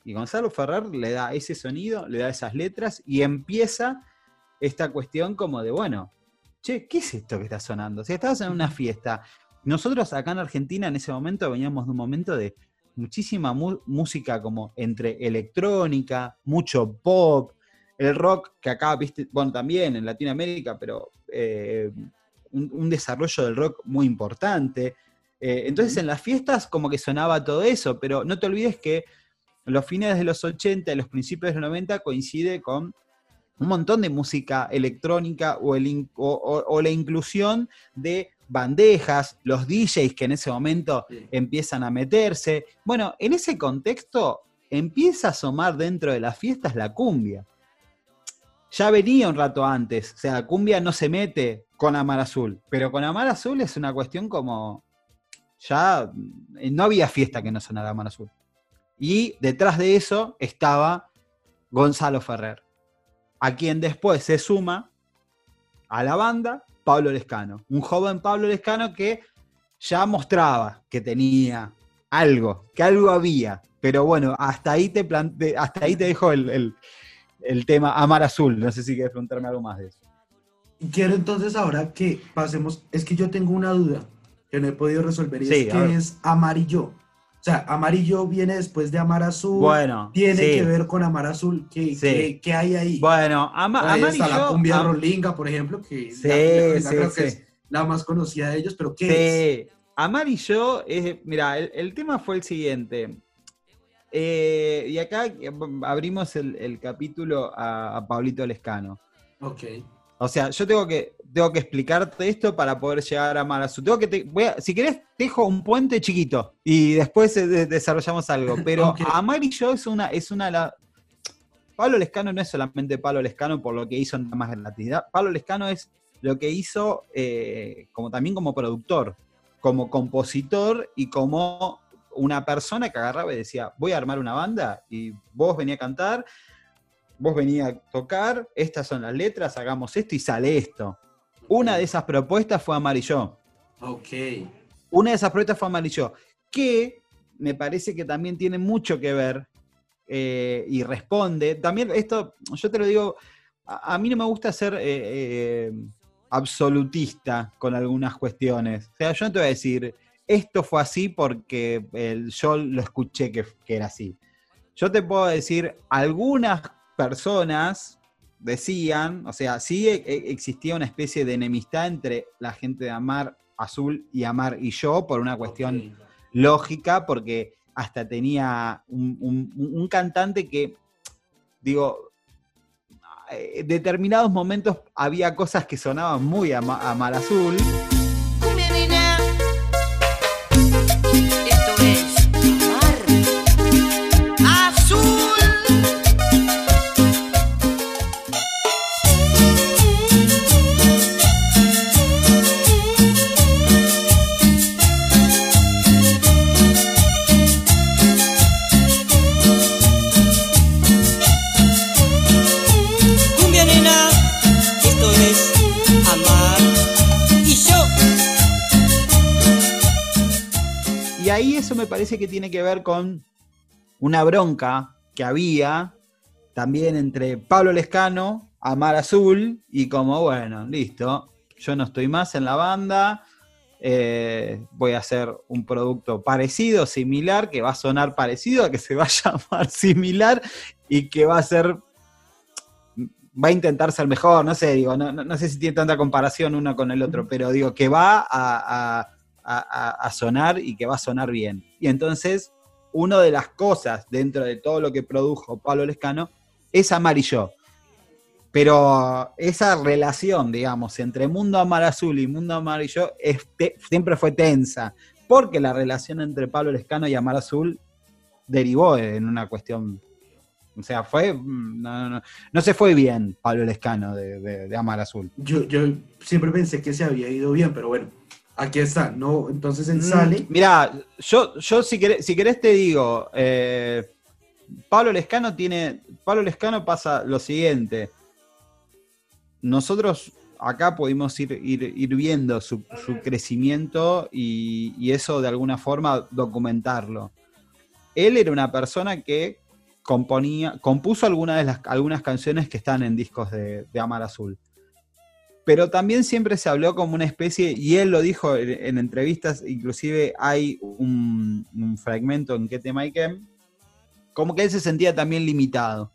Y Gonzalo Ferrer le da ese sonido, le da esas letras y empieza esta cuestión como de, bueno, che, ¿qué es esto que está sonando? O sea, estabas en una fiesta. Nosotros acá en Argentina en ese momento veníamos de un momento de muchísima mu- música como entre electrónica, mucho pop, el rock que acá, viste, bueno, también en Latinoamérica, pero eh, un, un desarrollo del rock muy importante. Eh, entonces en las fiestas como que sonaba todo eso, pero no te olvides que los fines de los 80 y los principios de los 90 coincide con un montón de música electrónica o, el in- o- o- o la inclusión de bandejas, los DJs que en ese momento Sí. empiezan a meterse. Bueno, en ese contexto empieza a asomar dentro de las fiestas la cumbia. Ya venía un rato antes, o sea, la cumbia no se mete con Amar Azul, pero con Amar Azul es una cuestión como, ya eh, no había fiesta que no sonara Amar Azul. Y detrás de eso estaba Gonzalo Ferrer. a quien después se suma a la banda Pablo Lescano, un joven Pablo Lescano que ya mostraba que tenía algo, que algo había. Pero bueno, hasta ahí te, plante, hasta ahí te dejo el, el- el tema Amar Azul. No sé si quieres preguntarme algo más de eso. Quiero entonces ahora que pasemos, es que yo tengo una duda que no he podido resolver y Sí, es que es amarillo. O sea, amarillo viene después de amar azul. Bueno, tiene sí. que ver con amar azul. ¿Qué, Sí. qué- qué hay ahí? Bueno, ama, Ahí Amar y está la cumbia am- rolinga, por ejemplo, que Sí, la creo es la más conocida de ellos, pero ¿qué es? Sí, Amar y yo, es, mira, el, el tema fue el siguiente. Eh, y acá eh, abrimos el, el capítulo a, a Pablito Lescano. Ok. O sea, yo tengo que, tengo que explicarte esto para poder llegar a Amar Azul. Tengo que te- voy a- si querés, dejo un puente chiquito y después eh, de- desarrollamos algo. Pero Ok. Amar y yo es una, es una de las. Pablo Lescano no es solamente Pablo Lescano por lo que hizo en Damas Gratis. Pablo Lescano es lo que hizo eh, como, también como productor, como compositor y como una persona que agarraba y decía, voy a armar una banda y vos venía a cantar, vos venía a tocar, estas son las letras, hagamos esto y sale esto. Una de esas propuestas fue Amarillo. Ok. Una de esas propuestas fue Amarillo, que me parece que también tiene mucho que ver eh, y responde. También esto, yo te lo digo, a, a mí no me gusta ser eh, eh, absolutista con algunas cuestiones. O sea, yo no te voy a decir, esto fue así porque el- yo lo escuché que, que era así. Yo te puedo decir, algunas personas decían, o sea, sí e- e- existía una especie de enemistad entre la gente de Amar Azul y Amar y yo por una cuestión lógica, porque hasta tenía un, un- un cantante que, digo, en determinados momentos había cosas que sonaban muy a Mar Azul. Me parece que tiene que ver con una bronca que había también entre Pablo Lescano, Amar Azul, y como, bueno, listo, yo no estoy más en la banda, eh, voy a hacer un producto parecido, similar, que va a sonar parecido, que se va a llamar similar y que va a ser, va a intentar ser mejor, no sé, digo, no, no- no sé si tiene tanta comparación uno con el otro, pero digo, que va a, a- a- sonar y que va a sonar bien. Y entonces, una de las cosas dentro de todo lo que produjo Pablo Lescano es Amarillo. Pero esa relación, digamos, entre Mundo Amar Azul y Mundo Amarillo es te- siempre fue tensa, porque la relación entre Pablo Lescano y Amar Azul derivó en una cuestión, o sea, fue, no, no, no, no se fue bien Pablo Lescano de, de- de Amar Azul. Yo, yo siempre pensé que se había ido bien, pero bueno, aquí está. No, entonces él Mm, sale. Mirá, yo, yo si, querés, si querés te digo, eh, Pablo Lescano tiene. Pablo Lescano pasa lo siguiente. Nosotros acá pudimos ir, ir, ir viendo su, su crecimiento y, y eso de alguna forma documentarlo. Él era una persona que componía, compuso algunas de las, algunas canciones que están en discos de, de Amar Azul pero también siempre se habló como una especie, y él lo dijo en, en entrevistas, inclusive hay un, fragmento en qué tema hay que, como que él se sentía también limitado.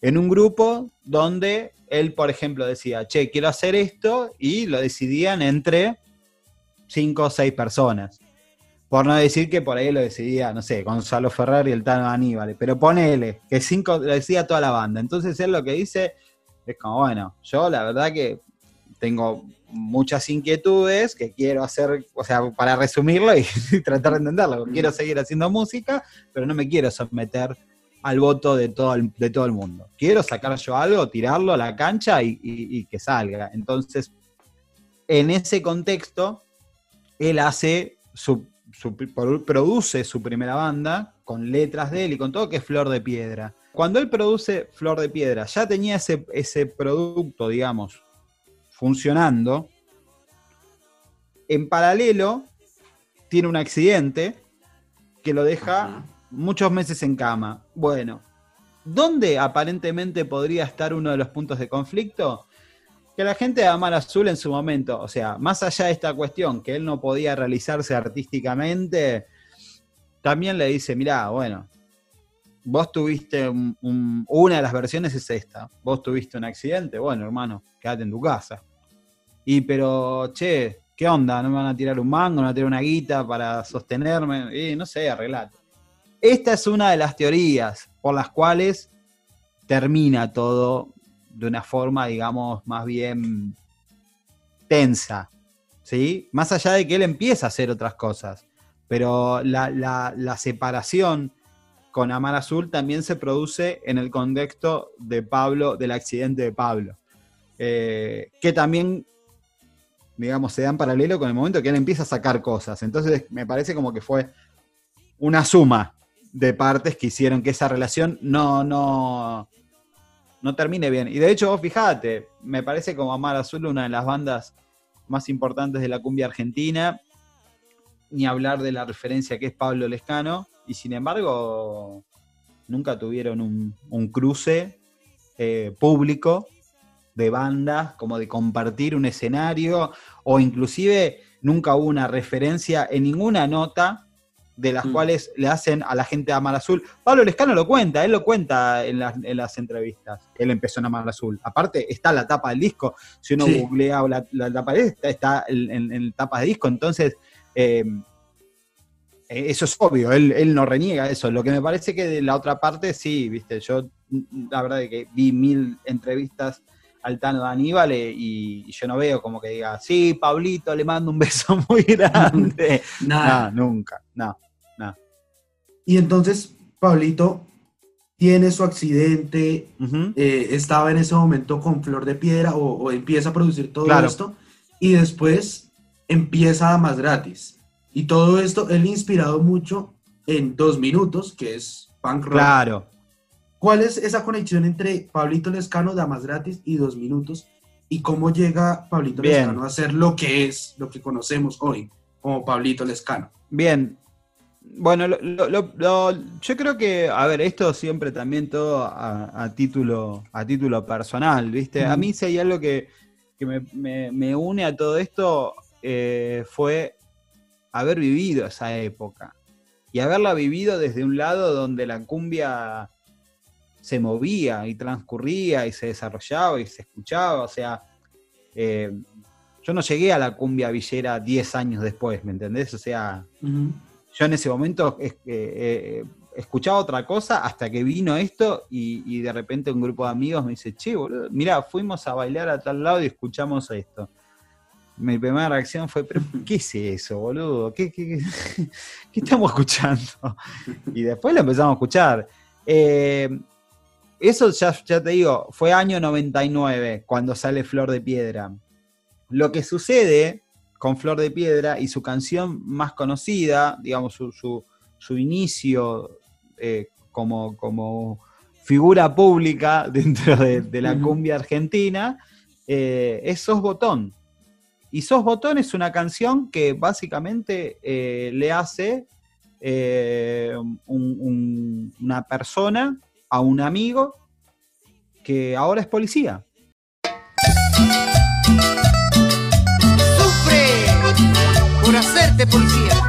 En un grupo donde él, por ejemplo, decía, che, quiero hacer esto, y lo decidían entre cinco o seis personas. Por no decir que por ahí lo decidía, no sé, Gonzalo Ferrer y el Tano Aníbal, pero ponele, que cinco lo decía toda la banda. Entonces él lo que dice es como, bueno, yo la verdad que tengo muchas inquietudes que quiero hacer, o sea, para resumirlo y, tratar de entenderlo. Quiero seguir haciendo música, pero no me quiero someter al voto de todo el, de todo el mundo. Quiero sacar yo algo, tirarlo a la cancha y, y- y que salga. Entonces, en ese contexto, él hace su, su- produce su primera banda con letras de él y con todo que es Flor de Piedra. cuando él produce Flor de Piedra, ya tenía ese, ese producto, digamos, funcionando. En paralelo, tiene un accidente que lo deja muchos meses en cama. Bueno, ¿dónde aparentemente podría estar uno de los puntos de conflicto? Que la gente de Amar Azul en su momento, o sea, más allá de esta cuestión, que él no podía realizarse artísticamente, también le dice, mirá, bueno, vos tuviste un- un- una de las versiones es esta, vos tuviste un accidente, bueno, hermano, quédate en tu casa. Y pero, che, ¿qué onda? ¿No me van a tirar un mango, no me van a tirar una guita para sostenerme? Y no sé, arreglate. Esta es una de las teorías por las cuales termina todo de una forma, digamos, más bien tensa, ¿sí? Más allá de que él empieza a hacer otras cosas, pero la, la- la separación con Amar Azul también se produce en el contexto de Pablo, del accidente de Pablo, eh, que también, digamos, se da en paralelo con el momento que él empieza a sacar cosas. Entonces me parece como que fue una suma de partes que hicieron que esa relación no, no, no termine bien. Y de hecho, vos fijate, me parece como Amar Azul una de las bandas más importantes de la cumbia argentina, ni hablar de la referencia que es Pablo Lescano, y sin embargo nunca tuvieron un, un cruce eh, público de bandas, como de compartir un escenario, o inclusive nunca hubo una referencia en ninguna nota de las Mm. cuales le hacen a la gente de Amar Azul. Pablo Lescano lo cuenta, él lo cuenta en las, en las entrevistas. Él empezó en Amar Azul. Aparte, está la tapa del disco. Si uno Sí. googlea la, la tapa del disco, está, en, en, en tapa de disco. Entonces, eh, eso es obvio, él, él no reniega eso. Lo que me parece que de la otra parte, sí, viste, yo la verdad es que vi mil entrevistas al Tano de Aníbal eh, y, y yo no veo como que diga, sí, Pablito, le mando un beso muy grande. Nada. no, nunca, no. Y entonces, Pablito tiene su accidente, eh, estaba en ese momento con Flor de Piedra o, o empieza a producir todo Claro. esto y después empieza a más gratis. Y todo esto, él inspirado mucho en dos minutos, que es punk rock. Claro. ¿Cuál es esa conexión entre Pablito Lescano, Damas Gratis y Dos Minutos? ¿Y cómo llega Pablito Bien. Lescano a ser lo que es, lo que conocemos hoy como Pablito Lescano? Bien. Bueno, lo- lo- lo- yo creo que, a ver, esto siempre también todo a, a título, a título personal, ¿viste? A Ujú. mí si hay algo que, que me, me- me une a todo esto eh, fue haber vivido esa época. Y haberla vivido desde un lado donde la cumbia se movía y transcurría y se desarrollaba y se escuchaba. O sea, eh, yo no llegué a la cumbia villera 10 años después, ¿me entendés? O sea, yo en ese momento eh, eh, escuchaba otra cosa hasta que vino esto y, y de repente un grupo de amigos me dice, che, boludo, mirá, fuimos a bailar a tal lado y escuchamos esto. Mi primera reacción fue, pero ¿qué es eso, boludo? ¿Qué, qué, qué- qué estamos escuchando? Y después lo empezamos a escuchar. Eh, eso ya, ya te digo, fue año 99 cuando sale Flor de Piedra. Lo que sucede con Flor de Piedra y su canción más conocida, digamos, su, su- su inicio eh, como, como figura pública dentro de, de la cumbia argentina, eh, es Sos Botón. Y Sos Botón es una canción que básicamente eh, le hace eh, un- un- una persona a un amigo que ahora es policía. Sufre por hacerte policía.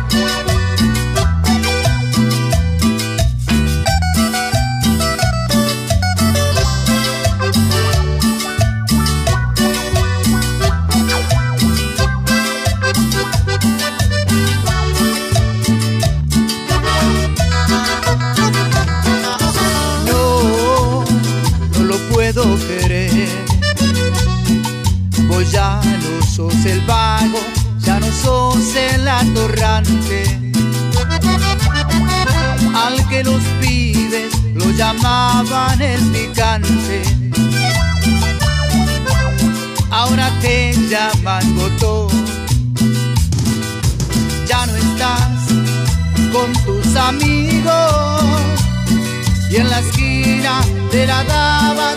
De la daba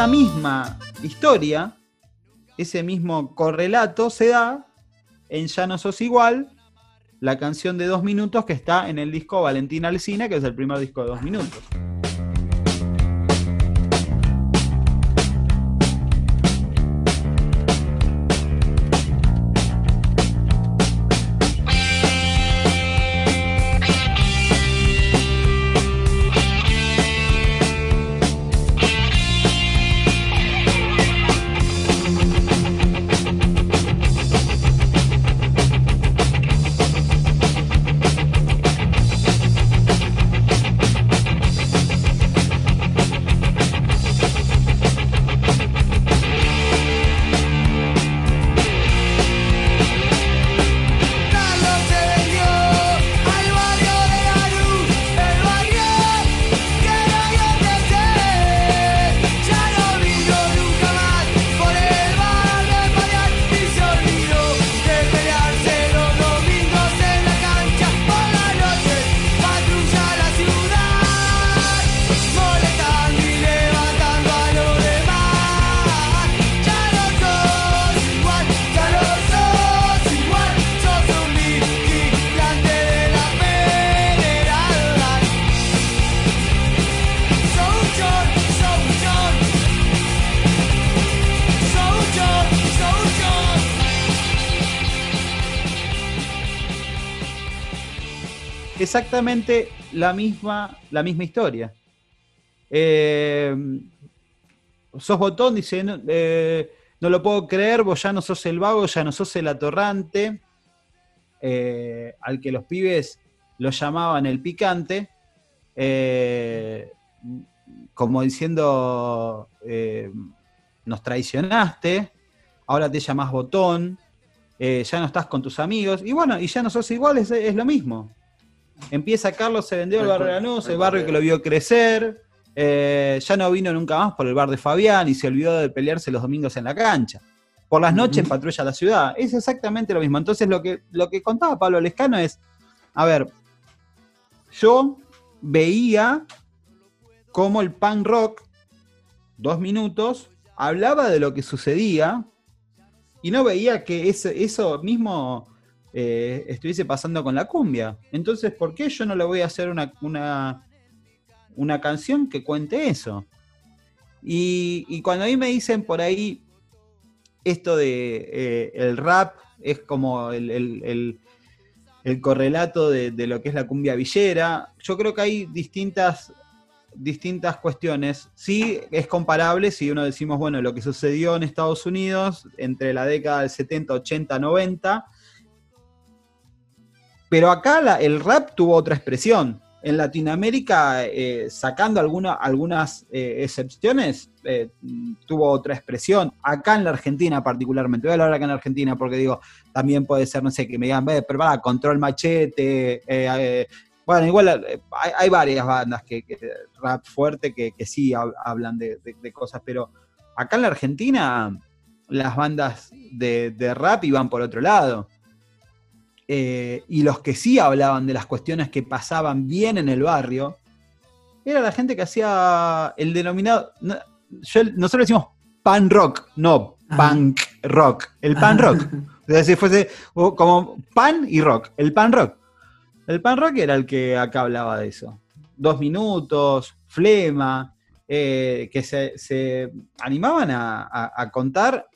esa misma historia, ese mismo correlato se da en Ya no sos igual, la canción de dos minutos que está en el disco Valentina Alcina, que es el primer disco de dos minutos. Exactamente la misma, la misma historia. Eh, sos botón, dice, no, eh, no lo puedo creer, vos ya no sos el vago, ya no sos el atorrante, eh, al que los pibes lo llamaban el picante, eh, como diciendo, nos traicionaste, ahora te llamas botón, ya no estás con tus amigos, y bueno, y ya no sos igual, es, es lo mismo. Empieza Carlos, se vendió el Tal barrio Lanús, el barrio que lo vio crecer, eh, ya no vino nunca más por el bar de Fabián y se olvidó de pelearse los domingos en la cancha. Por las noches patrulla la ciudad. Es exactamente lo mismo. Entonces lo que, lo que contaba Pablo Lescano es, a ver, yo veía cómo el punk rock, dos minutos, hablaba de lo que sucedía y no veía que ese- eso mismo eh, estuviese pasando con la cumbia. Entonces, ¿por qué yo no le voy a hacer una, una, una canción que cuente eso? Y, cuando a mí me dicen por ahí esto de eh, el rap es como el, el- el- el correlato de, de lo que es la cumbia villera, yo creo que hay distintas, distintas cuestiones. Sí, es comparable si uno decimos, bueno, lo que sucedió en Estados Unidos entre la década del 70, 80, 90, pero acá la- el rap tuvo otra expresión. En Latinoamérica, eh, sacando alguna- algunas eh, excepciones, eh, tuvo otra expresión. Acá en la Argentina particularmente, voy a hablar acá en la Argentina porque digo, también puede ser, no sé, que me digan, "Ve, pero para, control machete, bueno, igual hay, varias bandas que, rap fuerte que, que sí hab- hablan de, de- de cosas, pero acá en la Argentina las bandas de, de rap iban por otro lado. Eh, y los que sí hablaban de las cuestiones que pasaban bien en el barrio, era la gente que hacía el denominado. no- yo- nosotros decimos pan rock, no punk rock. El pan rock. Es decir, fuese o como pan y rock. El pan rock. El pan rock era el que acá hablaba de eso. Dos minutos, flema, eh, que se, se animaban a, a- a contar.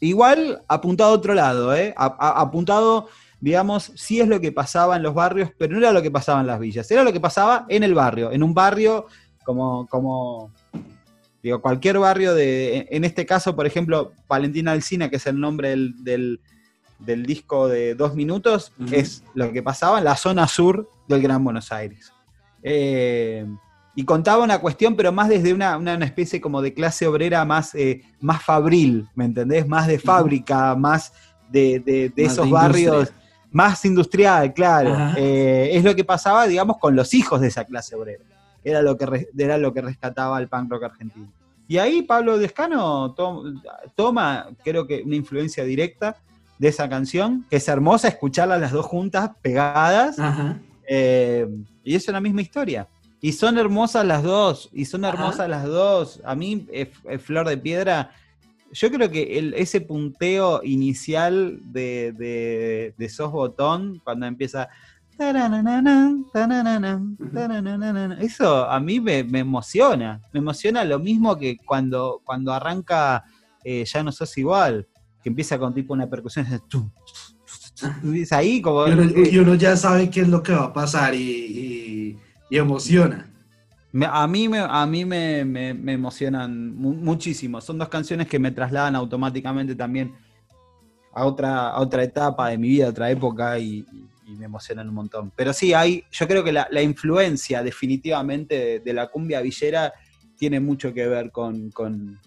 Igual apuntado a otro lado, ¿eh? A- apuntado digamos, sí es lo que pasaba en los barrios, pero no era lo que pasaba en las villas, era lo que pasaba en el barrio, en un barrio como, como digo, cualquier barrio de, en este caso, por ejemplo, Valentina Alcina, que es el nombre del, del, del disco de dos minutos, es lo que pasaba en la zona sur del Gran Buenos Aires. Eh, y contaba una cuestión, pero más desde una, una- una especie como de clase obrera más, eh, más fabril, ¿me entendés? Más de fábrica, más de, de- de Más esos de barrios. Más industrial, claro. Eh, es lo que pasaba, digamos, con los hijos de esa clase obrera. Era lo que, re- era lo que rescataba el punk rock argentino. Y ahí Pablo Descano to- toma, creo que una influencia directa de esa canción, que es hermosa escucharlas las dos juntas, pegadas, Ajá. eh, y es una misma historia. Y son hermosas las dos, y son Ajá. hermosas las dos. A mí, eh, eh, Flor de Piedra, yo creo que el- ese punteo inicial de, de, de Sos Botón, cuando empieza... Eso a mí me, me emociona. Me emociona lo mismo que cuando, cuando arranca eh, Ya no sos igual, que empieza con tipo una percusión. es tum, Es ahí como. Y uno, y uno ya sabe qué es lo que va a pasar y, y- y emociona. Me- a mí, me, a mí me, me- me emocionan mu- muchísimo. Son dos canciones que me trasladan automáticamente también a otra, a otra etapa de mi vida, a otra época y, me emocionan un montón. Pero sí, hay, yo creo que la, la influencia definitivamente de, de la cumbia villera tiene mucho que ver con, con-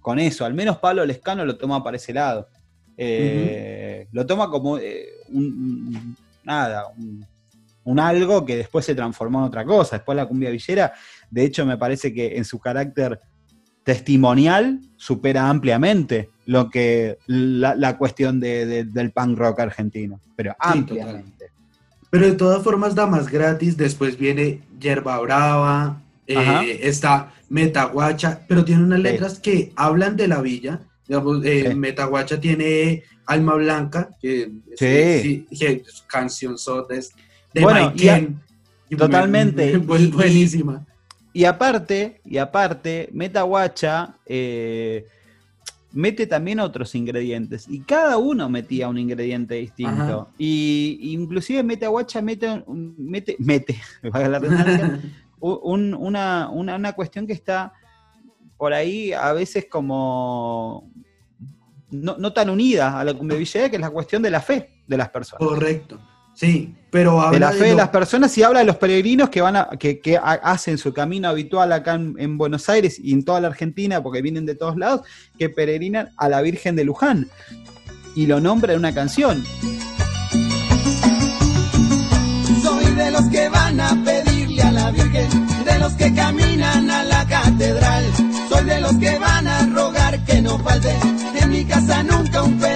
con eso. Al menos Pablo Lescano lo toma para ese lado. Eh, Lo toma como eh, un, un- nada, un, un algo que después se transformó en otra cosa. Después la cumbia villera, de hecho, me parece que en su carácter testimonial supera ampliamente lo que la, la cuestión de- de- del punk rock argentino. Pero ampliamente. Pero de todas formas, Damas Gratis, después viene Yerba Brava, eh, está Metaguacha, pero tiene unas Sí. letras que hablan de la villa. Digamos, eh, Sí. Metaguacha tiene Alma Blanca, que, es canción sotes de Bueno, y a- totalmente. Y- buenísima. Y aparte, y aparte, Metaguacha eh, mete también otros ingredientes. Y cada uno metía un ingrediente distinto. Ajá. Y inclusive Metaguacha mete, un- mete, mete, la un- una, una, una cuestión que está por ahí a veces como no, no tan unida a la cumbia que es la cuestión de la fe de las personas. Correcto. Sí, pero habla De la fe de lo- las personas y habla de los peregrinos que van a, que, que ha- hacen su camino habitual acá en, en Buenos Aires y en toda la Argentina, porque vienen de todos lados, que peregrinan a la Virgen de Luján. Y lo nombra en una canción. Soy de los que van a pedirle a la Virgen, de los que caminan a la catedral. Soy de los que van a rogar que no falte en mi casa nunca un pedazo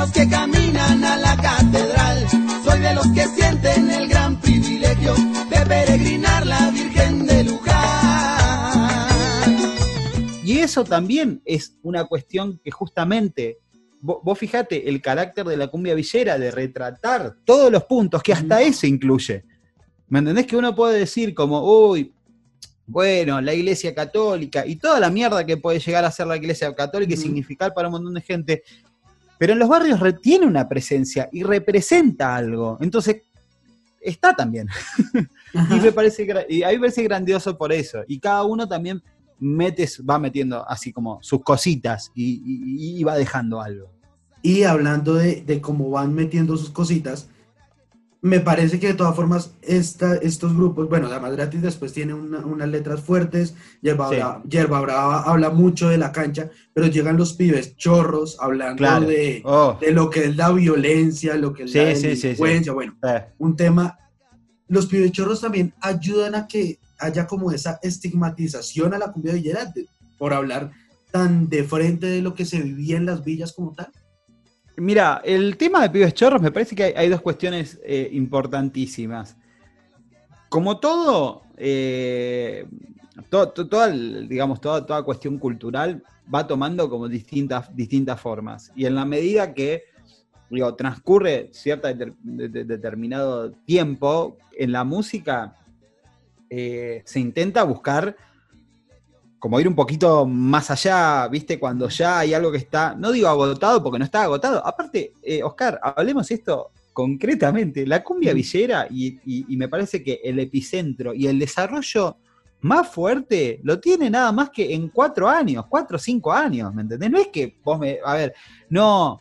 los que caminan a la catedral. Soy de los que sienten el gran privilegio de peregrinar la Virgen de Luján. Y eso también es una cuestión que justamente, vos, fijate, el carácter de la cumbia villera, de retratar todos los puntos, que hasta eso incluye. ¿Me entendés? Que uno puede decir como, uy, bueno, la iglesia católica y toda la mierda que puede llegar a ser la iglesia católica y significar para un montón de gente, pero en los barrios re- tiene una presencia y representa algo. Entonces, está también. Y, me parece, y a mí me parece grandioso por eso. Y cada uno también metes, va metiendo así como sus cositas y, y- y va dejando algo. Y hablando de, de cómo van metiendo sus cositas, me parece que de todas formas esta, estos grupos, bueno, Damas Gratis después tiene una- unas letras fuertes, Yerba, Sí. Brava, Yerba Brava habla mucho de la cancha, pero llegan los pibes chorros hablando Claro. de, Oh, de lo que es la violencia, lo que es Sí, la sí, sí, sí. delincuencia, bueno, eh, un tema. Los pibes chorros también ayudan a que haya como esa estigmatización a la cumbia villera de- por hablar tan de frente de lo que se vivía en las villas como tal. Mira, el tema de pibes chorros me parece que hay, dos cuestiones eh, importantísimas. Como todo, eh, to- to- toda, digamos, toda, toda cuestión cultural va tomando como distintas, distintas formas. Y en la medida que transcurre cierto determinado tiempo, en la música eh, se intenta buscar como ir un poquito más allá, ¿viste? Cuando ya hay algo que está, no digo agotado porque no está agotado. Aparte, eh, Oscar, hablemos esto concretamente. La cumbia villera, y, y- y me parece que el epicentro y el desarrollo más fuerte lo tiene nada más que en cuatro años, cuatro o cinco años, ¿me entendés? No es que vos me. A ver, no.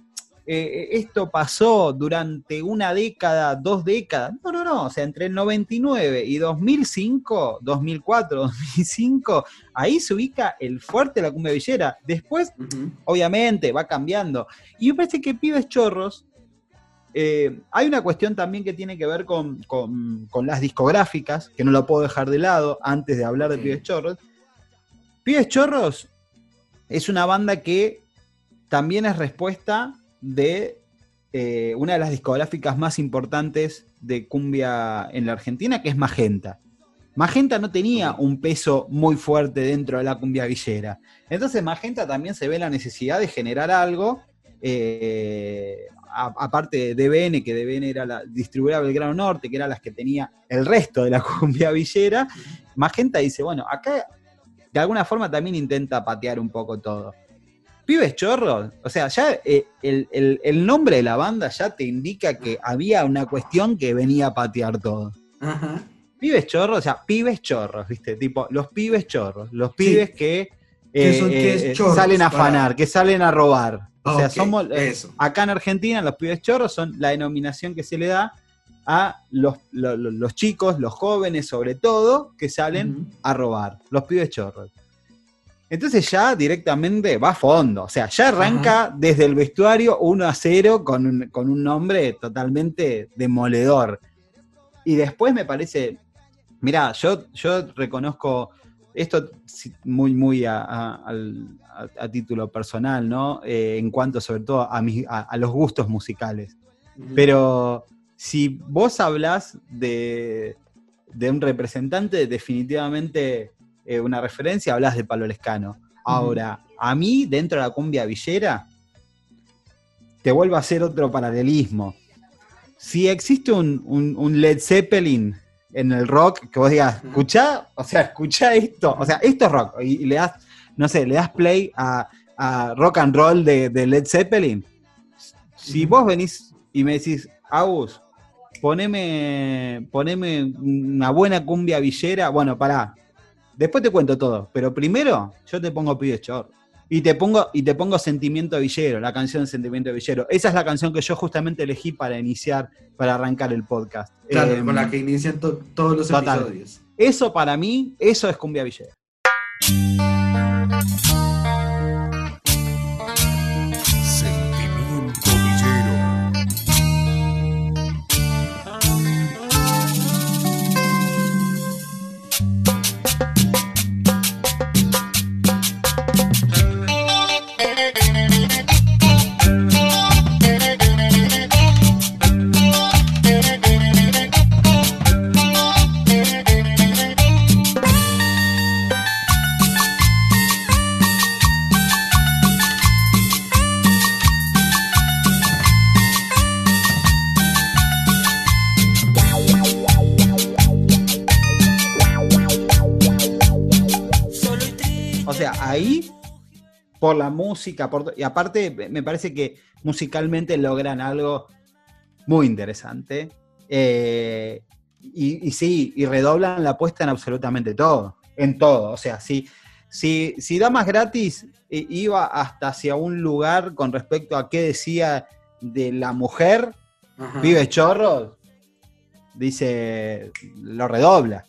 Eh, esto pasó durante una década, dos décadas. No, no, no. O sea, entre el 99 y 2005, 2004, 2005, ahí se ubica el fuerte de la cumbia villera. Después, obviamente, va cambiando. Y me parece que Pibes Chorros, eh, hay una cuestión también que tiene que ver con, con- con las discográficas, que no lo puedo dejar de lado antes de hablar de Ok. Pibes Chorros. Pibes Chorros es una banda que también es respuesta de eh, una de las discográficas más importantes de cumbia en la Argentina, que es Magenta. Magenta no tenía un peso muy fuerte dentro de la cumbia villera. Entonces Magenta también se ve la necesidad de generar algo, eh, aparte de DBN, que DBN era la distribuidora Belgrano Norte, que era las que tenía el resto de la cumbia villera, Magenta dice, bueno, acá de alguna forma también intenta patear un poco todo. Pibes chorros, o sea, ya eh, el, el- el nombre de la banda ya te indica que había una cuestión que venía a patear todo. Ajá. Pibes chorros, o sea, pibes chorros, ¿viste? Tipo, los pibes chorros, los pibes que, ¿Qué eh, son- eh, chorros salen a para- afanar, que salen a robar. O sea, somos. eso. acá en Argentina, los pibes chorros son la denominación que se le da a los, lo- lo- los chicos, los jóvenes sobre todo, que salen a robar, los pibes chorros. Entonces ya directamente va a fondo, o sea, ya arranca desde el vestuario 1 a 0 con un, con un nombre totalmente demoledor. Y después me parece, mirá, yo, yo reconozco esto muy, muy a, a- al- a- a título personal, ¿no? Eh, en cuanto sobre todo a, mis- a- los gustos musicales. Pero si vos hablás de, de un representante, definitivamente eh, una referencia, hablas de Palo Lescano. Ahora, a mí, dentro de la cumbia villera, te vuelvo a hacer otro paralelismo. Si existe un, un- un Led Zeppelin en el rock, que vos digas, escuchá, o sea, escuchá esto, o sea, esto es rock, y, y le das, no sé, le das play a, a rock and roll de, de Led Zeppelin. Si vos venís y me decís, Agus, poneme, poneme una buena cumbia villera, bueno, pará, después te cuento todo, pero primero yo te pongo Pibes Chorro. Y te pongo, y te pongo Sentimiento Villero, la canción Sentimiento Villero. Esa es la canción que yo justamente elegí para iniciar, para arrancar el podcast. Claro, Em, con la que inician to- todos los total. episodios. Eso para mí, eso es cumbia villera. Ahí, por la música, por, y aparte me parece que musicalmente logran algo muy interesante. Eh, y, y sí, y redoblan la apuesta en absolutamente todo, en todo. O sea, si, si, si Damas Gratis iba hasta hacia un lugar con respecto a qué decía de la mujer, Ajá. Vive Chorro, dice, lo redobla.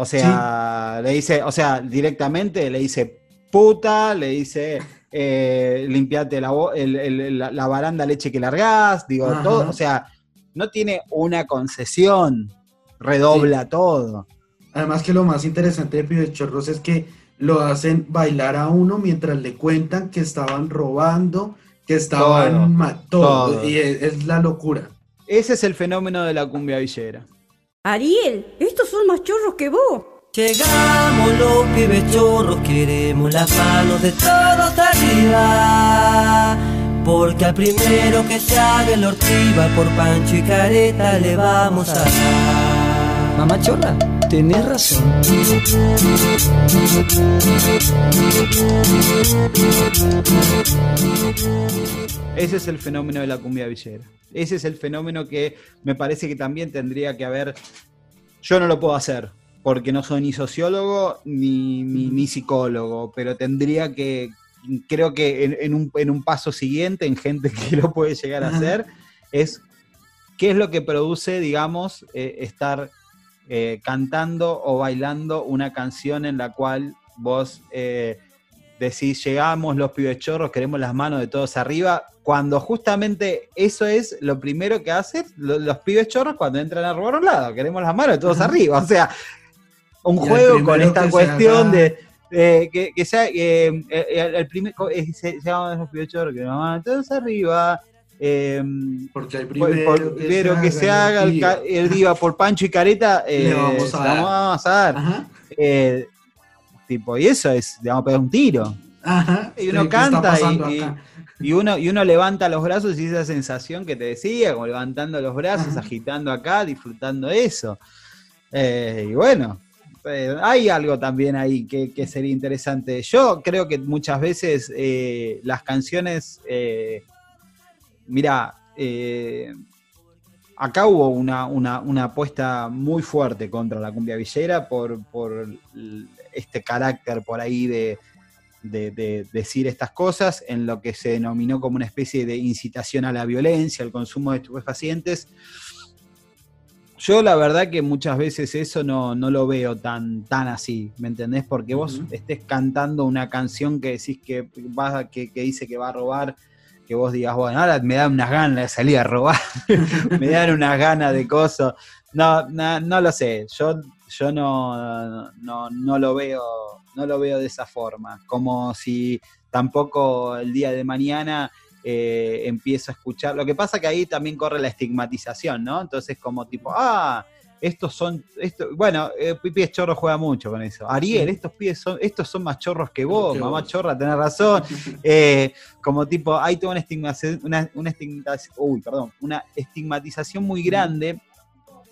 O sea, le dice, o sea, directamente le dice puta, le dice eh, limpiate la, bo- el- el- la, la baranda leche que largás, digo, Ajá. todo, o sea, no tiene una concesión, redobla todo. Además que lo más interesante de Pibes Chorros es que lo hacen bailar a uno mientras le cuentan que estaban robando, que estaban Todo, ma- todo, todo. y es, es la locura. Ese es el fenómeno de la cumbia villera. Ariel, estos son más chorros que vos. Llegamos los pibes chorros, queremos las manos de todos arriba. Porque al primero que se haga el ortiva por Pancho y Careta le vamos a dar. Mamá chorra, tenés razón. Ese es el fenómeno de la cumbia villera. Ese es el fenómeno que me parece que también tendría que haber. Yo no lo puedo hacer, porque no soy ni sociólogo ni, ni, ni psicólogo, pero tendría que, creo que en, en un, en un paso siguiente, en gente que lo puede llegar a hacer, es qué es lo que produce, digamos, eh, estar eh, cantando o bailando una canción en la cual vos eh, decís, llegamos los pibes chorros, queremos las manos de todos arriba, cuando justamente eso es lo primero que hacen lo- los pibes chorros cuando entran a robar un lado, queremos las manos de todos arriba. O sea, un Y juego con esta cuestión de... eh, que, que sea eh, el, el primer eh, se se llama los pibes chorros, que las manos de todos arriba. Eh, Porque el por- primero, por- primero que se haga el, diva por Pancho y Careta, eh, Le vamos a se dar. vamos a dar. Ajá, Eh, tipo, y eso es, le vamos a pegar un tiro. ajá. Y uno ¿Qué está canta y, uno, y uno levanta los brazos y esa sensación que te decía, como levantando los brazos, Ajá. agitando acá, disfrutando eso. Eh, y bueno, eh, hay algo también ahí que, que sería interesante. Yo creo que muchas veces las canciones, mira, eh, acá hubo una, una, una apuesta muy fuerte contra la cumbia villera por, por este carácter por ahí de, de- de decir estas cosas en lo que se denominó como una especie de incitación a la violencia, al consumo de estupefacientes. Yo la verdad que muchas veces eso no, no lo veo tan, tan así, ¿me entendés? Porque vos estés cantando una canción que decís que, va, que, que dice que va a robar, que vos digas, bueno, ahora me dan unas ganas de salir a robar, me dan unas ganas de cosas. No, no, no lo sé, yo, yo no, no, no lo veo, no lo veo de esa forma, como si tampoco el día de mañana eh, empiezo a escuchar. Lo que pasa que ahí también corre la estigmatización, ¿no? Entonces como tipo, ah, estos son, esto, bueno, eh, Pipi Chorro juega mucho con eso. Ariel, estos pibes son, estos son más chorros que vos, Que mamá vos. chorra, tenés razón. Eh, como tipo, hay toda una estigmatización, una, una estigmatización, uy, perdón, una estigmatización muy grande,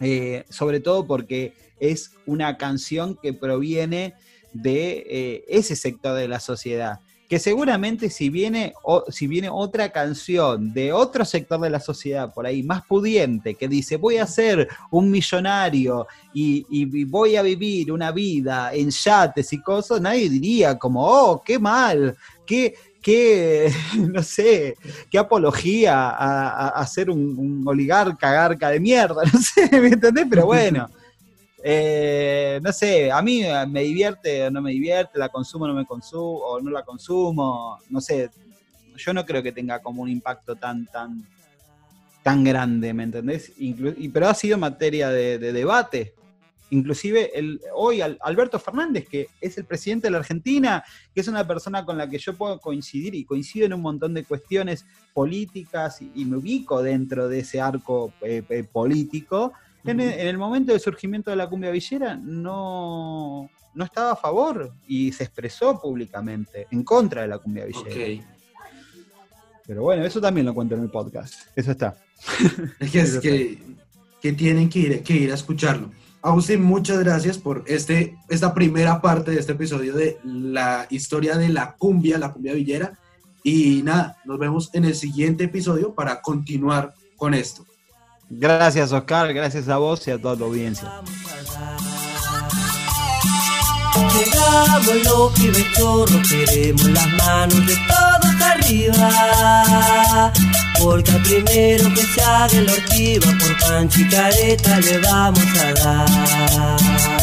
eh, sobre todo porque es una canción que proviene de eh, ese sector de la sociedad. Que seguramente si viene, o, si viene otra canción de otro sector de la sociedad por ahí, más pudiente, que dice voy a ser un millonario y, voy a vivir una vida en yates y cosas, nadie diría como, oh, qué mal, qué, qué, no sé, qué apología a ser un, un oligarca, garca de mierda, no sé, ¿me entendés? Pero bueno, eh, no sé, a mí me divierte o no me divierte, la consumo o no me consumo, o no la consumo, no sé, yo no creo que tenga como un impacto tan, tan, tan grande, ¿me entendés? Y- pero ha sido materia de, de debate. Inclusive el, hoy Al- Alberto Fernández, que es el presidente de la Argentina, que es una persona con la que yo puedo coincidir y coincido en un montón de cuestiones políticas y, y me ubico dentro de ese arco eh, eh, político, en, el, en el momento del surgimiento de la cumbia villera no, no estaba a favor y se expresó públicamente en contra de la cumbia villera. Ok. Pero bueno, eso también lo cuento en el podcast. Eso está. Es que, es que, que tienen que ir, que ir a escucharlo. Agustín, muchas gracias por este, esta primera parte de este episodio de la historia de la cumbia, la cumbia villera. Y nada, nos vemos en el siguiente episodio para continuar con esto. Gracias, Oscar. Gracias a vos y a toda tu audiencia. Llegamos los pibes chorros, queremos las manos de todos arriba. Porque al primero que se haga la ortiva por pancho y careta le vamos a dar.